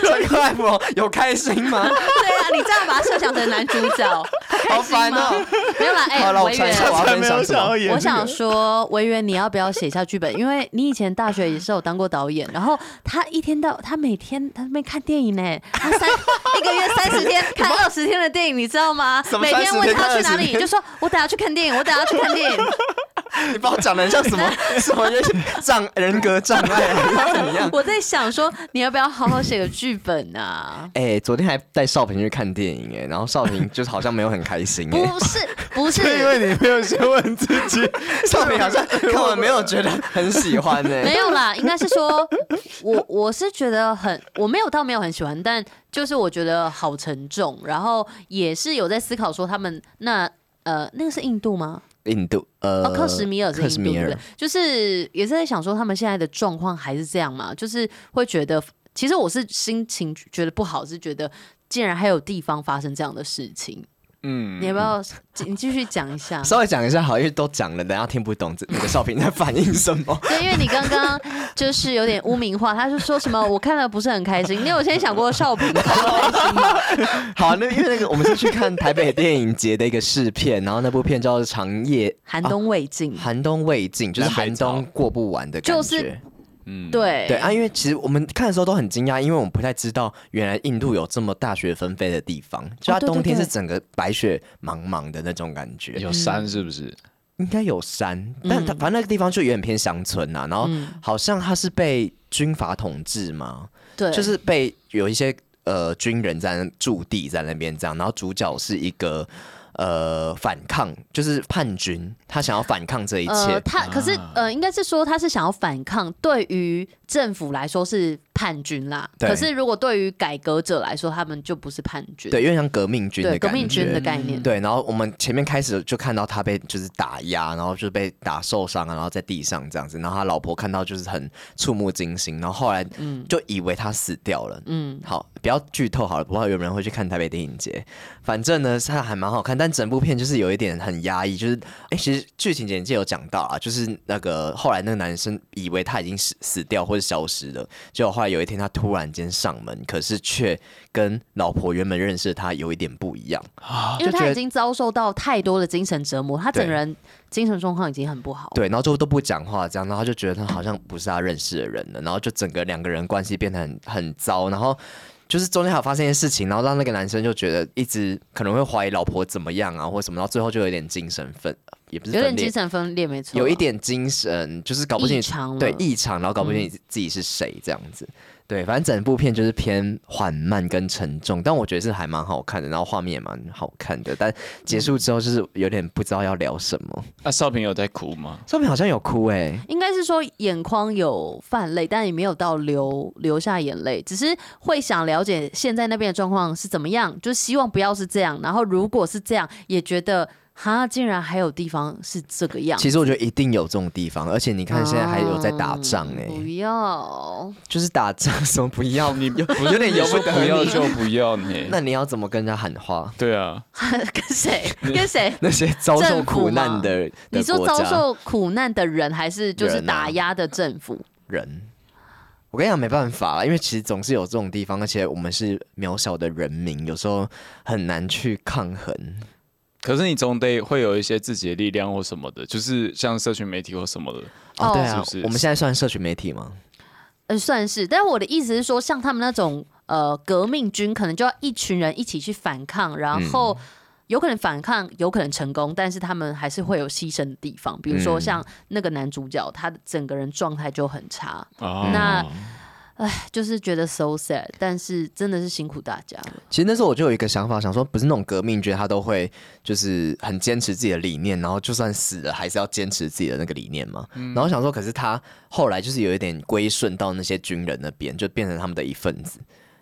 柴克艾弗隆有开心吗？对啊，你这样把他设想成男主角，好烦哦。没有啦，哎、欸，维园，我想说，维园，你要不要写一下剧本？因为你以前大学也是有当过导演，然后他一天到他每天他没看电影呢，他三 [laughs] 一个月三十天看二十天的电影，你知道吗？每天问他去哪里，就说我等下去看电影，我等下去看电影。你把我讲的像什么 [laughs] 什么障人格障碍啊？怎么样？我在想说，你要不要好好写个剧本啊？哎、欸，昨天还带少平去看电影哎、欸，然后少平就是好像没有很开心哎、欸。不是 [laughs] 不是，因为你没有先问自己，[laughs] 少平好像看完没有觉得很喜欢哎、欸。[laughs] 没有啦，应该是说我我是觉得很我没有到没有很喜欢，但就是我觉得好沉重，然后也是有在思考说他们那呃那个是印度吗？印度，呃，哦、克什米尔是印度，对不对？就是也是在想说，他们现在的状况还是这样嘛？就是会觉得，其实我是心情觉得不好，是觉得竟然还有地方发生这样的事情。嗯，你要不要你继续讲一下？[laughs] 稍微讲一下好，因为都讲了，等下听不懂这那个少平在反映什么。对，因为你刚刚就是有点污名化，他是说什么我看了不是很开心。你有先想过少平开心吗？[laughs] 好，那因为那个我们是去看台北电影节的一个试片，然后那部片叫做《长夜寒冬未尽》，寒冬未尽就是寒冬过不完的感觉。就是嗯，对对啊，因为其实我们看的时候都很惊讶，因为我们不太知道原来印度有这么大雪纷飞的地方，就它冬天是整个白雪茫茫的那种感觉。有山是不是？应该有山，但它反正那个地方就有点偏乡村呐。然后好像它是被军阀统治嘛，对，就是被有一些呃军人在那驻地在那边这样，然后主角是一个。呃，反抗就是叛军，他想要反抗这一切。他可是呃，应该是说他是想要反抗，对于政府来说是叛军啦。可是如果对于改革者来说，他们就不是叛军。对，因为像革命军的革命军的概念。对，然后我们前面开始就看到他被就是打压，然后就被打受伤啊，然后在地上这样子，然后他老婆看到就是很触目惊心，然后后来嗯就以为他死掉了。嗯，好，不要剧透好了，不知道有没有人会去看台北电影节。反正呢，他还蛮好看，但整部片就是有一点很压抑，就是哎、欸，其实剧情简介有讲到啊，就是那个后来那个男生以为他已经死死掉或者消失了，结果后来有一天他突然间上门，可是却跟老婆原本认识的他有一点不一样，因为他已经遭受到太多的精神折磨，他整个人精神状况已经很不好，对，然后就都不讲话这样，然后他就觉得他好像不是他认识的人了，然后就整个两个人关系变得很很糟，然后。就是中间还有发生一些事情，然后让那个男生就觉得一直可能会怀疑老婆怎么样啊，或什么，然后最后就有点精神分，也不是有点精神分裂，没错，有一点精神就是搞不清楚，对异常，然后搞不清楚自己是谁这样子。嗯对，反正整部片就是偏缓慢跟沉重，但我觉得是还蛮好看的，然后画面也蛮好看的。但结束之后就是有点不知道要聊什么。那、啊、少平有在哭吗？少平好像有哭哎、欸，应该是说眼眶有泛泪，但也没有到流流下眼泪，只是会想了解现在那边的状况是怎么样，就希望不要是这样。然后如果是这样，也觉得。哈，竟然还有地方是这个样。其实我觉得一定有这种地方，而且你看现在还有在打仗哎、欸啊。不要，就是打仗什么不要？你 [laughs] 有有点由不得，不要就不要你。[laughs] 那你要怎么跟人家喊话？对啊，[laughs] 跟谁？跟谁？那些遭受苦难的，的，你说遭受苦难的人，还是就是打压的政府人，啊？人，我跟你讲没办法，因为其实总是有这种地方，而且我们是渺小的人民，有时候很难去抗衡。可是你总得会有一些自己的力量或什么的，就是像社群媒体或什么的。哦，对啊，我们现在算社群媒体吗？呃，算是。但是我的意思是说，像他们那种呃革命军，可能就要一群人一起去反抗，然后有可能反抗，有可能成功，但是他们还是会有牺牲的地方。比如说像那个男主角，他的整个人状态就很差。哦，那。哎，就是觉得 so sad，但是真的是辛苦大家了。其实那时候我就有一个想法，想说不是那种革命军，他都会就是很坚持自己的理念，然后就算死了还是要坚持自己的那个理念嘛。嗯、然后想说，可是他后来就是有一点归顺到那些军人那边，就变成他们的一份子。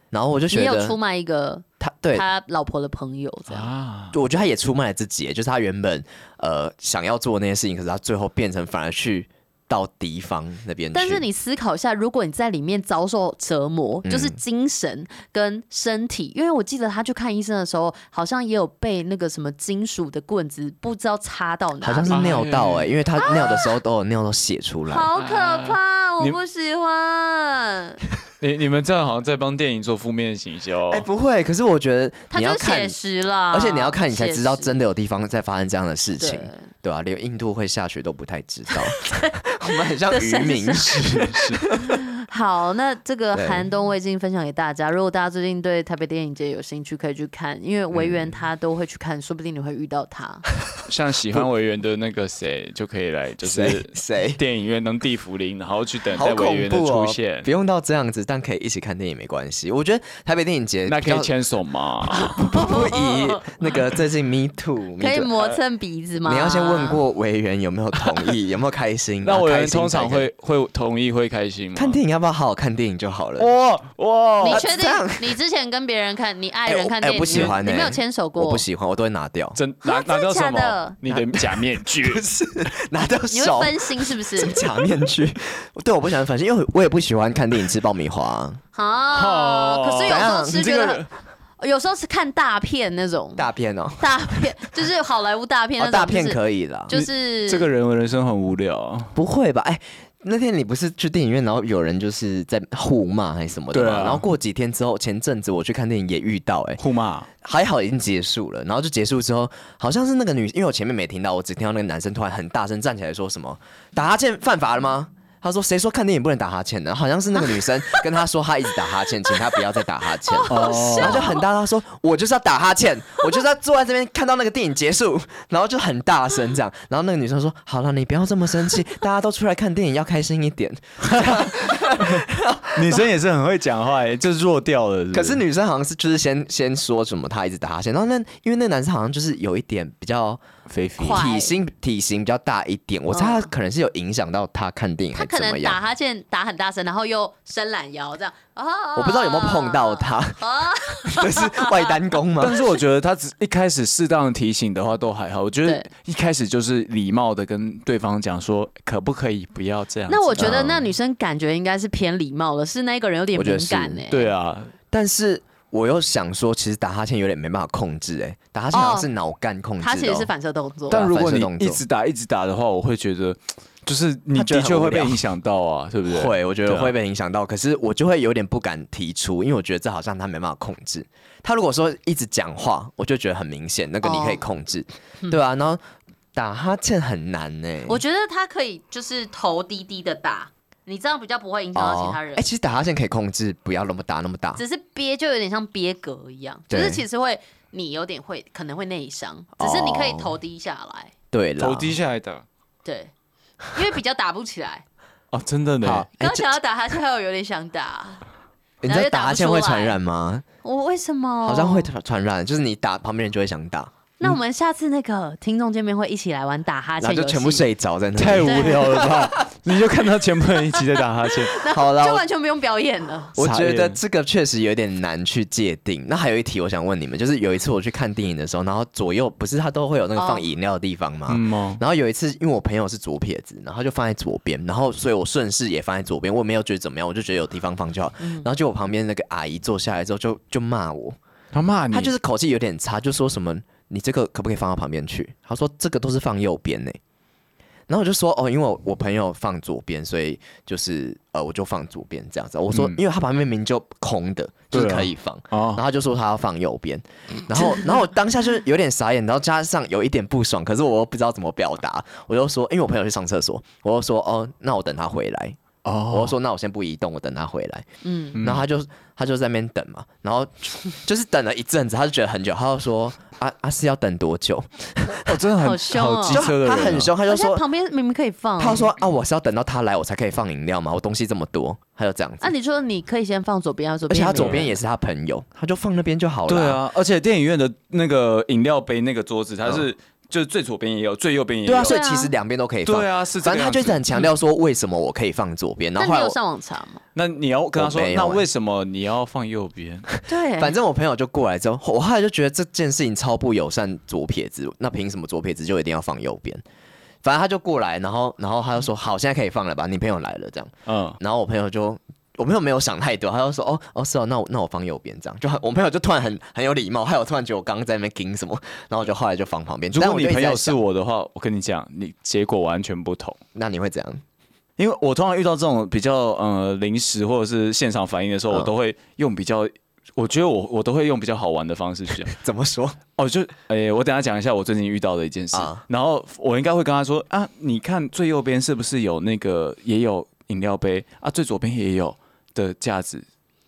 然后我就觉得，也有出卖一个他对他老婆的朋友这样。啊，我觉得他也出卖了自己，就是他原本呃想要做那些事情，可是他最后变成反而去。到敌方那边去，但是你思考一下，如果你在里面遭受折磨，嗯、就是精神跟身体，因为我记得他去看医生的时候，好像也有被那个什么金属的棍子不知道插到哪里，好像是尿道哎、欸，因为他尿的时候都有尿都血出来，好可怕，我不喜欢。你你们这样好像在帮电影做负面的行销，哎，不会，可是我觉得你要看，写实了，而且你要看，你才知道真的有地方在发生这样的事情，对。吧、啊？连印度会下雪都不太知道，[laughs] [laughs] 我们很像渔民，是是。好，那这个寒冬我已经分享给大家。如果大家最近对台北电影节有兴趣，可以去看，因为维园他都会去看，说不定你会遇到他。[laughs] 像喜欢维园的那个谁就可以来，就是谁电影院当地茯苓，然后去等待维园的出现，哦，不用到这样子，但可以一起看电影没关系。我觉得台北电影节那可以牵手吗？不以那个最近 Me Too 可以磨蹭鼻子吗？你要先问过维园有没有同意，有没有开心？那维园通常会会同意会开心吗？看电影要。好好看电影就好了。哇哇！你确定？你之前跟别人看，你爱人看电影，欸欸、不喜欢、欸，你没有牵手过？我不喜欢，我都会拿掉。真拿拿掉什么？你的假面具 [laughs] 是拿掉手？你会分心是不是？假面具？对，我不喜欢分心，因为我也不喜欢看电影吃爆米花。啊！可是有时候吃觉得，有时候是看大片那种大片哦，大片 [laughs] 就是好莱坞大片那种、哦，大片可以啦。就是这个人的人生很无聊啊？不会吧？哎。那天你不是去电影院，然后有人就是在互骂还是什么的嘛？对啊。然后过几天之后，前阵子我去看电影也遇到、欸，哎，互骂，还好已经结束了。然后就结束之后，好像是那个女，因为我前面没听到，我只听到那个男生突然很大声站起来说什么：“打哈欠犯法了吗？”他说：“谁说看电影不能打哈欠的？好像是那个女生 [laughs] 跟他说，他一直打哈欠，请他不要再打哈欠。[laughs] 哦，然后就很大，他说：我就是要打哈欠，我就是要坐在这边看到那个电影结束，然后就很大声这样。然后那个女生说：好了，你不要这么生气，[laughs] 大家都出来看电影要开心一点。女生也是很会讲话，哎，就是弱掉了是是。可是女生好像是就是先先说什么，她一直打哈欠，然后那因为那男生好像就是有一点比较体型体型比较大一点，我猜他可能是有影响到他看电影，他可能打哈欠打很大声，然后又伸懒腰这样。我不知道有没有碰到他，[laughs] 这是外单工吗？但是我觉得他只一开始适当的提醒的话都还好。我觉得一开始就是礼貌的跟对方讲说，可不可以不要这样。那我觉得那女生感觉应该是偏礼貌的，是那个人有点敏感哎。对啊，但是我又想说，其实打哈欠有点没办法控制哎，打哈欠好像是脑干控制。它其实是反射动作。但如果你一直打一直打的话，我会觉得。就是你的确会被影响到啊，对不对？会，我觉得会被影响到。可是我就会有点不敢提出，因为我觉得这好像他没办法控制。他如果说一直讲话，我就觉得很明显，那个你可以控制，对啊。然后打哈欠很难呢。我觉得他可以就是头低低的打，你这样比较不会影响到其他人。哎，其实打哈欠可以控制，不要那么大那么大，只是憋就有点像憋嗝一样，就是其实会你有点会可能会内伤，只是你可以头低下来，对，头低下来打，对。因为比较打不起来 [laughs] 哦，真的呢。刚想要打哈欠，还有有点想打。[laughs] 你知道打哈欠会传染吗？我为什么？好像会传传染，就是你打旁边人就会想打。那我们下次那个听众见面会一起来玩打哈欠，然后就全部睡着在那，太无聊了吧？[laughs] 你就看到全部人一起在打哈欠，[laughs] 好了，就完全不用表演了。我觉得这个确实有点难去界定。那还有一题，我想问你们，就是有一次我去看电影的时候，然后左右不是他都会有那个放饮料的地方吗？嗯，然后有一次，因为我朋友是左撇子，然后就放在左边，然后所以我顺势也放在左边，我没有觉得怎么样，我就觉得有地方放就好。然后就我旁边那个阿姨坐下来之后就，就就骂我，他骂你，他就是口气有点差，就说什么。你这个可不可以放到旁边去？他说这个都是放右边呢。然后我就说哦，因为我我朋友放左边，所以就是呃，我就放左边这样子。我说，因为他旁边明明就空的，就是可以放。然后他就说他要放右边。然后然后我当下就有点傻眼，然后加上有一点不爽，可是我又不知道怎么表达。我就说，因为我朋友去上厕所，我就说哦，那我等他回来。哦，我就说那我先不移动，我等他回来。嗯，然后他就他就在那边等嘛，然后就是等了一阵子，他就觉得很久，他就说。啊啊是要等多久？我 [laughs] 真的很好凶哦！他很凶，他就说旁边明明可以放。他说啊，我是要等到他来，我才可以放饮料嘛？我东西这么多，他就这样子。啊，你说你可以先放左边，而且他左边也是他朋友，他就放那边就好了。对啊，而且电影院的那个饮料杯那个桌子，它是。就是最左边也有，最右边也有。对啊，所以其实两边都可以放。对啊，是。反正他就是很强调说，为什么我可以放左边？然后后来你有上网查吗？那你要跟他说，那为什么你要放右边？对。反正我朋友就过来之后，我后来就觉得这件事情超不友善左撇子。那凭什么左撇子就一定要放右边？反正他就过来，然后然后他就说：“好，现在可以放了吧？你朋友来了。”这样。嗯。然后我朋友就。我朋友没有想太多，他就说：“哦哦，是哦，那我那我放右边这样。”就很，我朋友就突然很很有礼貌，还有突然觉得我刚刚在那边盯什么，然后我就后来就放旁边。如果你朋友是我的话，我跟你讲，你结果完全不同。那你会怎样？因为我通常遇到这种比较呃临时或者是现场反应的时候，嗯、我都会用比较，我觉得我我都会用比较好玩的方式去讲。怎么说？哦，就诶、欸，我等下讲一下我最近遇到的一件事，啊、然后我应该会跟他说啊，你看最右边是不是有那个也有饮料杯啊？最左边也有。的架子，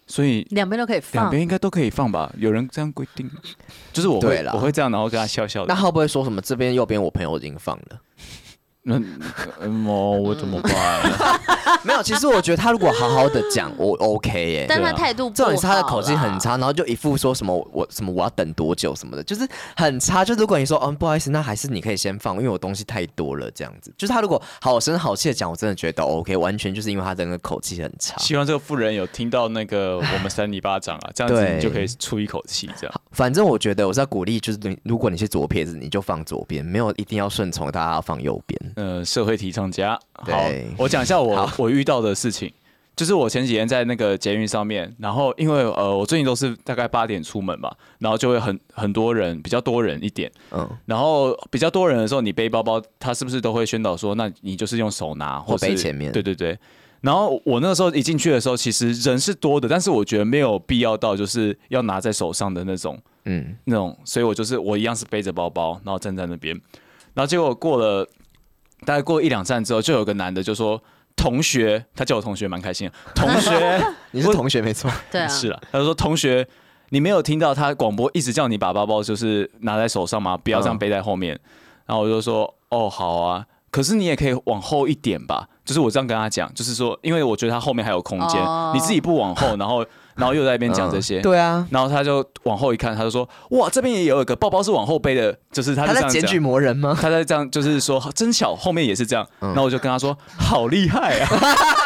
所以两边都可以放，两边应该都可以放吧？有人这样规定，就是我会我会这样，然后跟他笑笑的。那会不会说什么这边右边我朋友已经放了？那嗯，我怎么办？[laughs] 没有，其实我觉得他如果好好的讲，我 OK 耶。但他态度不好，重点是他的口气很差，然后就一副说什么我什么我要等多久什么的，就是很差。就如果你说嗯不好意思，那还是你可以先放，因为我东西太多了这样子。就是他如果好声好气的讲，我真的觉得 OK，完全就是因为他整个口气很差。希望这个富人有听到那个我们三尼巴掌啊，[laughs] 这样子你就可以出一口气这样。反正我觉得我是要鼓励，就是你如果你是左撇子，你就放左边，没有一定要顺从，大家要放右边。呃，社会提倡家，好，我讲一下我我遇到的事情，就是我前几天在那个捷运上面，然后因为呃我最近都是大概八点出门嘛，然后就会很很多人，比较多人一点，嗯，然后比较多人的时候，你背包包，他是不是都会宣导说，那你就是用手拿或，或背前面，对对对。然后我那个时候一进去的时候，其实人是多的，但是我觉得没有必要到就是要拿在手上的那种，嗯，那种，所以我就是我一样是背着包包，然后站在那边，然后结果过了。大概过一两站之后，就有个男的就说：“同学，他叫我同学，蛮开心的。[laughs] 同学，[laughs] 你是同学没错，对啊，是了。他就说：同学，你没有听到他广播一直叫你把包包就是拿在手上吗？不要这样背在后面。嗯、然后我就说：哦，好啊。可是你也可以往后一点吧。就是我这样跟他讲，就是说，因为我觉得他后面还有空间，哦、你自己不往后，然后。然后又在那边讲这些、嗯，对啊，然后他就往后一看，他就说：“哇，这边也有一个包包是往后背的，就是他，就这样他在检举魔人吗？他在这样，就是说真巧，后面也是这样。嗯”然后我就跟他说：“好厉害啊！”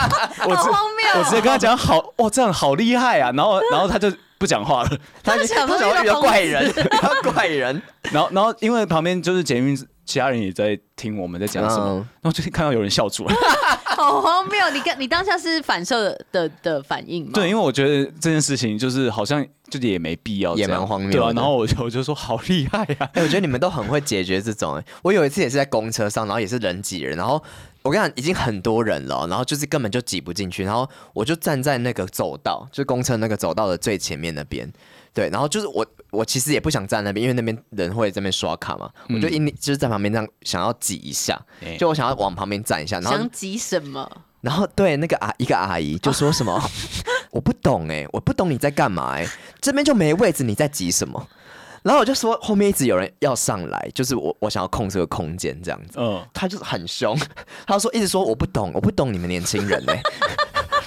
[laughs] 我好荒谬！我直接跟他讲：“好哇，这样好厉害啊！”然后，然后他就不讲话了。他就想说遇到怪人，遇到怪人。[laughs] 然后，然后因为旁边就是捷运。其他人也在听我们在讲什么，嗯、然后就看到有人笑出来，[laughs] 好荒谬！你看，你当下是反射的的反应吗？对，因为我觉得这件事情就是好像就也没必要，也蛮荒谬，对啊。然后我就我就说好厉害呀、啊！[laughs] 哎、欸，我觉得你们都很会解决这种、欸。我有一次也是在公车上，然后也是人挤人，然后我跟你讲，已经很多人了，然后就是根本就挤不进去，然后我就站在那个走道，就公车那个走道的最前面那边。对，然后就是我，我其实也不想站那边，因为那边人会在那边刷卡嘛。嗯、我就因就是在旁边这样想要挤一下，欸、就我想要往旁边站一下。然后想挤什么？然后对那个阿一个阿姨就说什么，[laughs] 我不懂哎、欸，我不懂你在干嘛哎、欸，这边就没位置，你在挤什么？然后我就说后面一直有人要上来，就是我我想要控这个空间这样子。嗯，他就是很凶，他说一直说我不懂，我不懂你们年轻人哎、欸。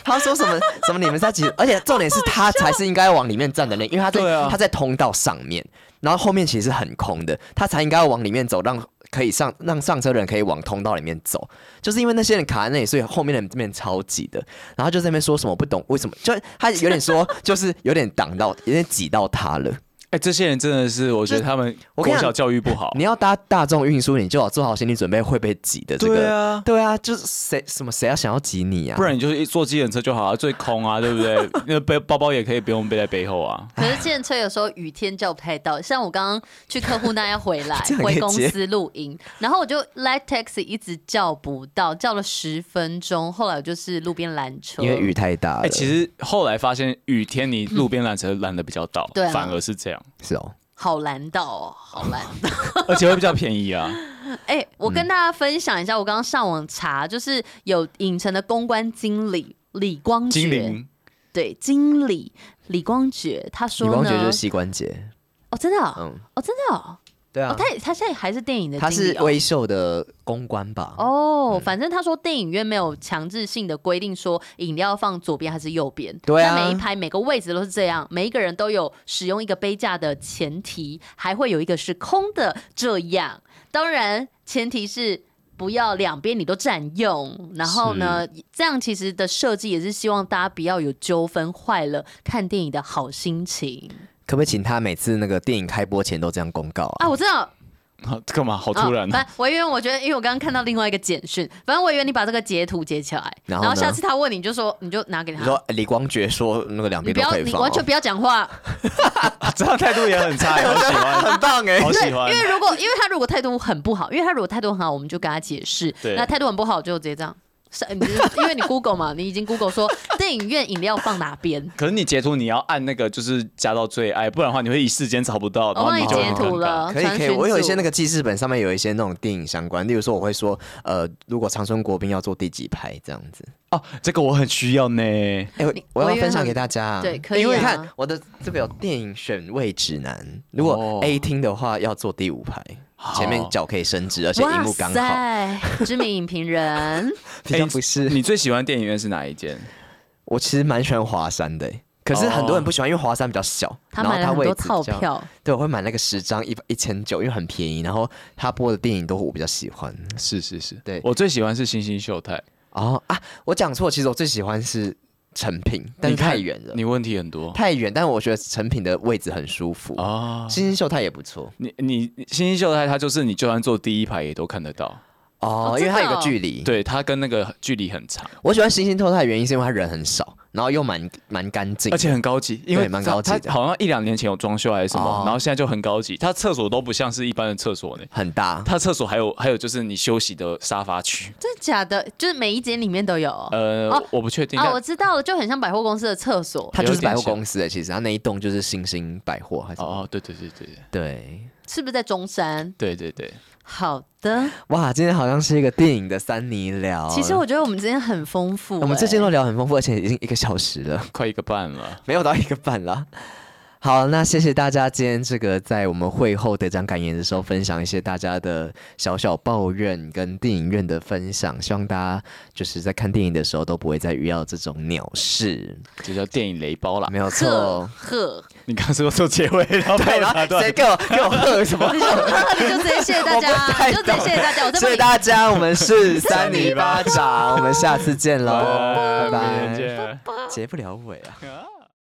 [laughs] 他说什么什么？你们在挤，而且重点是他才是应该往里面站的那，因为他在、啊、他在通道上面，然后后面其实是很空的，他才应该要往里面走，让可以上让上车的人可以往通道里面走。就是因为那些人卡在那里，所以后面的人这边超挤的。然后就在那边说什么不懂为什么，就他有点说就是有点挡到，有点挤到他了。哎、欸，这些人真的是，我觉得他们国小教育不好。你，你要搭大众运输，你就要做好心理准备会被挤的。这个，对啊，对啊，就是谁什么谁要想要挤你啊？不然你就是一坐计程车就好了，最空啊，对不对？[laughs] 那背包包也可以不用背在背后啊。可是计程车有时候雨天叫不太到，像我刚刚去客户那要回来 [laughs] 回公司录音，然后我就 Light Taxi 一直叫不到，叫了十分钟，后来就是路边拦车，因为雨太大了。哎、欸，其实后来发现雨天你路边拦车拦的比较到，对、嗯，反而是这样，是哦。好难到哦，好难到，[laughs] 而且会比较便宜啊。[laughs] 哎、欸，我跟大家分享一下，我刚刚上网查，就是有影城的公关经理李光觉，灵对，经理李光觉，他说呢，李光觉就是膝关节哦，真的、哦，嗯，哦，真的、哦。对啊，他他现在还是电影的，他是微秀的公关吧？哦，反正他说电影院没有强制性的规定说饮料放左边还是右边，对啊，每一排每个位置都是这样，每一个人都有使用一个杯架的前提，还会有一个是空的，这样。当然前提是不要两边你都占用，然后呢，这样其实的设计也是希望大家不要有纠纷，坏了看电影的好心情。可不可以请他每次那个电影开播前都这样公告啊？啊，我知道。好，干嘛？好突然、啊。反正我以为我觉得，因为我刚刚看到另外一个简讯，反正我以为你把这个截图截起来，然后，然后下次他问你，就说你就拿给他。你说李光觉说那个两边都可以放，你完全不要讲话。[laughs] 这样态度也很差，[laughs] 好喜欢，很棒哎，好喜欢。因为如果因为他如果态度很不好，因为他如果态度很好，我们就跟他解释。对。那态度很不好，就直接这样。是，因为你 Google 嘛，你已经 Google 说电影院饮料放哪边？可是你截图你要按那个就是加到最爱，不然的话你会一时间找不到。我帮你截图了，可以可以。我有一些那个记事本上面有一些那种电影相关，例如说我会说，呃，如果长春国宾要坐第几排这样子。哦，这个我很需要呢。哎、欸，我要分享给大家。对，可以、啊。因为看我的这边有电影选位指南，如果 A 厅的话要坐第五排。前面脚可以伸直，而且荧幕刚好。知名影评人，[laughs] 平常不是、欸。你最喜欢电影院是哪一间？我其实蛮喜欢华山的，可是很多人不喜欢，因为华山比较小。他买了很多套票。对，我会买那个十张一一千九，因为很便宜。然后他播的电影都我比较喜欢。是是是，对我最喜欢是星星秀泰。哦啊，我讲错，其实我最喜欢是。成品，但是太远了。你问题很多，太远。但我觉得成品的位置很舒服啊。星星秀泰也不错。你你星星秀泰，它就是你就算坐第一排也都看得到哦，因为它有个距离。对，它跟那个距离很长。我喜欢星星秀泰的原因是因为它人很少。然后又蛮蛮干净，而且很高级，因为蛮高级的。好像一两年前有装修还是什么，哦、然后现在就很高级。它厕所都不像是一般的厕所呢，很大。它厕所还有还有就是你休息的沙发区，真的假的？就是每一间里面都有。呃，哦、我不确定。哦，我知道了，就很像百货公司的厕所。它就是百货公司的，其实它那一栋就是星星百货还是？哦，对对对对对。对，是不是在中山？对对对。好的，哇，今天好像是一个电影的三尼聊。其实我觉得我们今天很丰富、欸，我们最近都聊很丰富，而且已经一个小时了，快一个半了，没有到一个半了。好，那谢谢大家今天这个在我们会后得奖感言的时候，分享一些大家的小小抱怨跟电影院的分享。希望大家就是在看电影的时候都不会再遇到这种鸟事，这叫电影雷包啦。没有错。呵，你刚说做结尾，然后对，然后谁给我给我喝什么？你就直接谢谢大家，[laughs] 就直接谢谢大家。我谢谢大家，我们是三里巴掌，我们下次见喽，拜拜。结不了尾啊。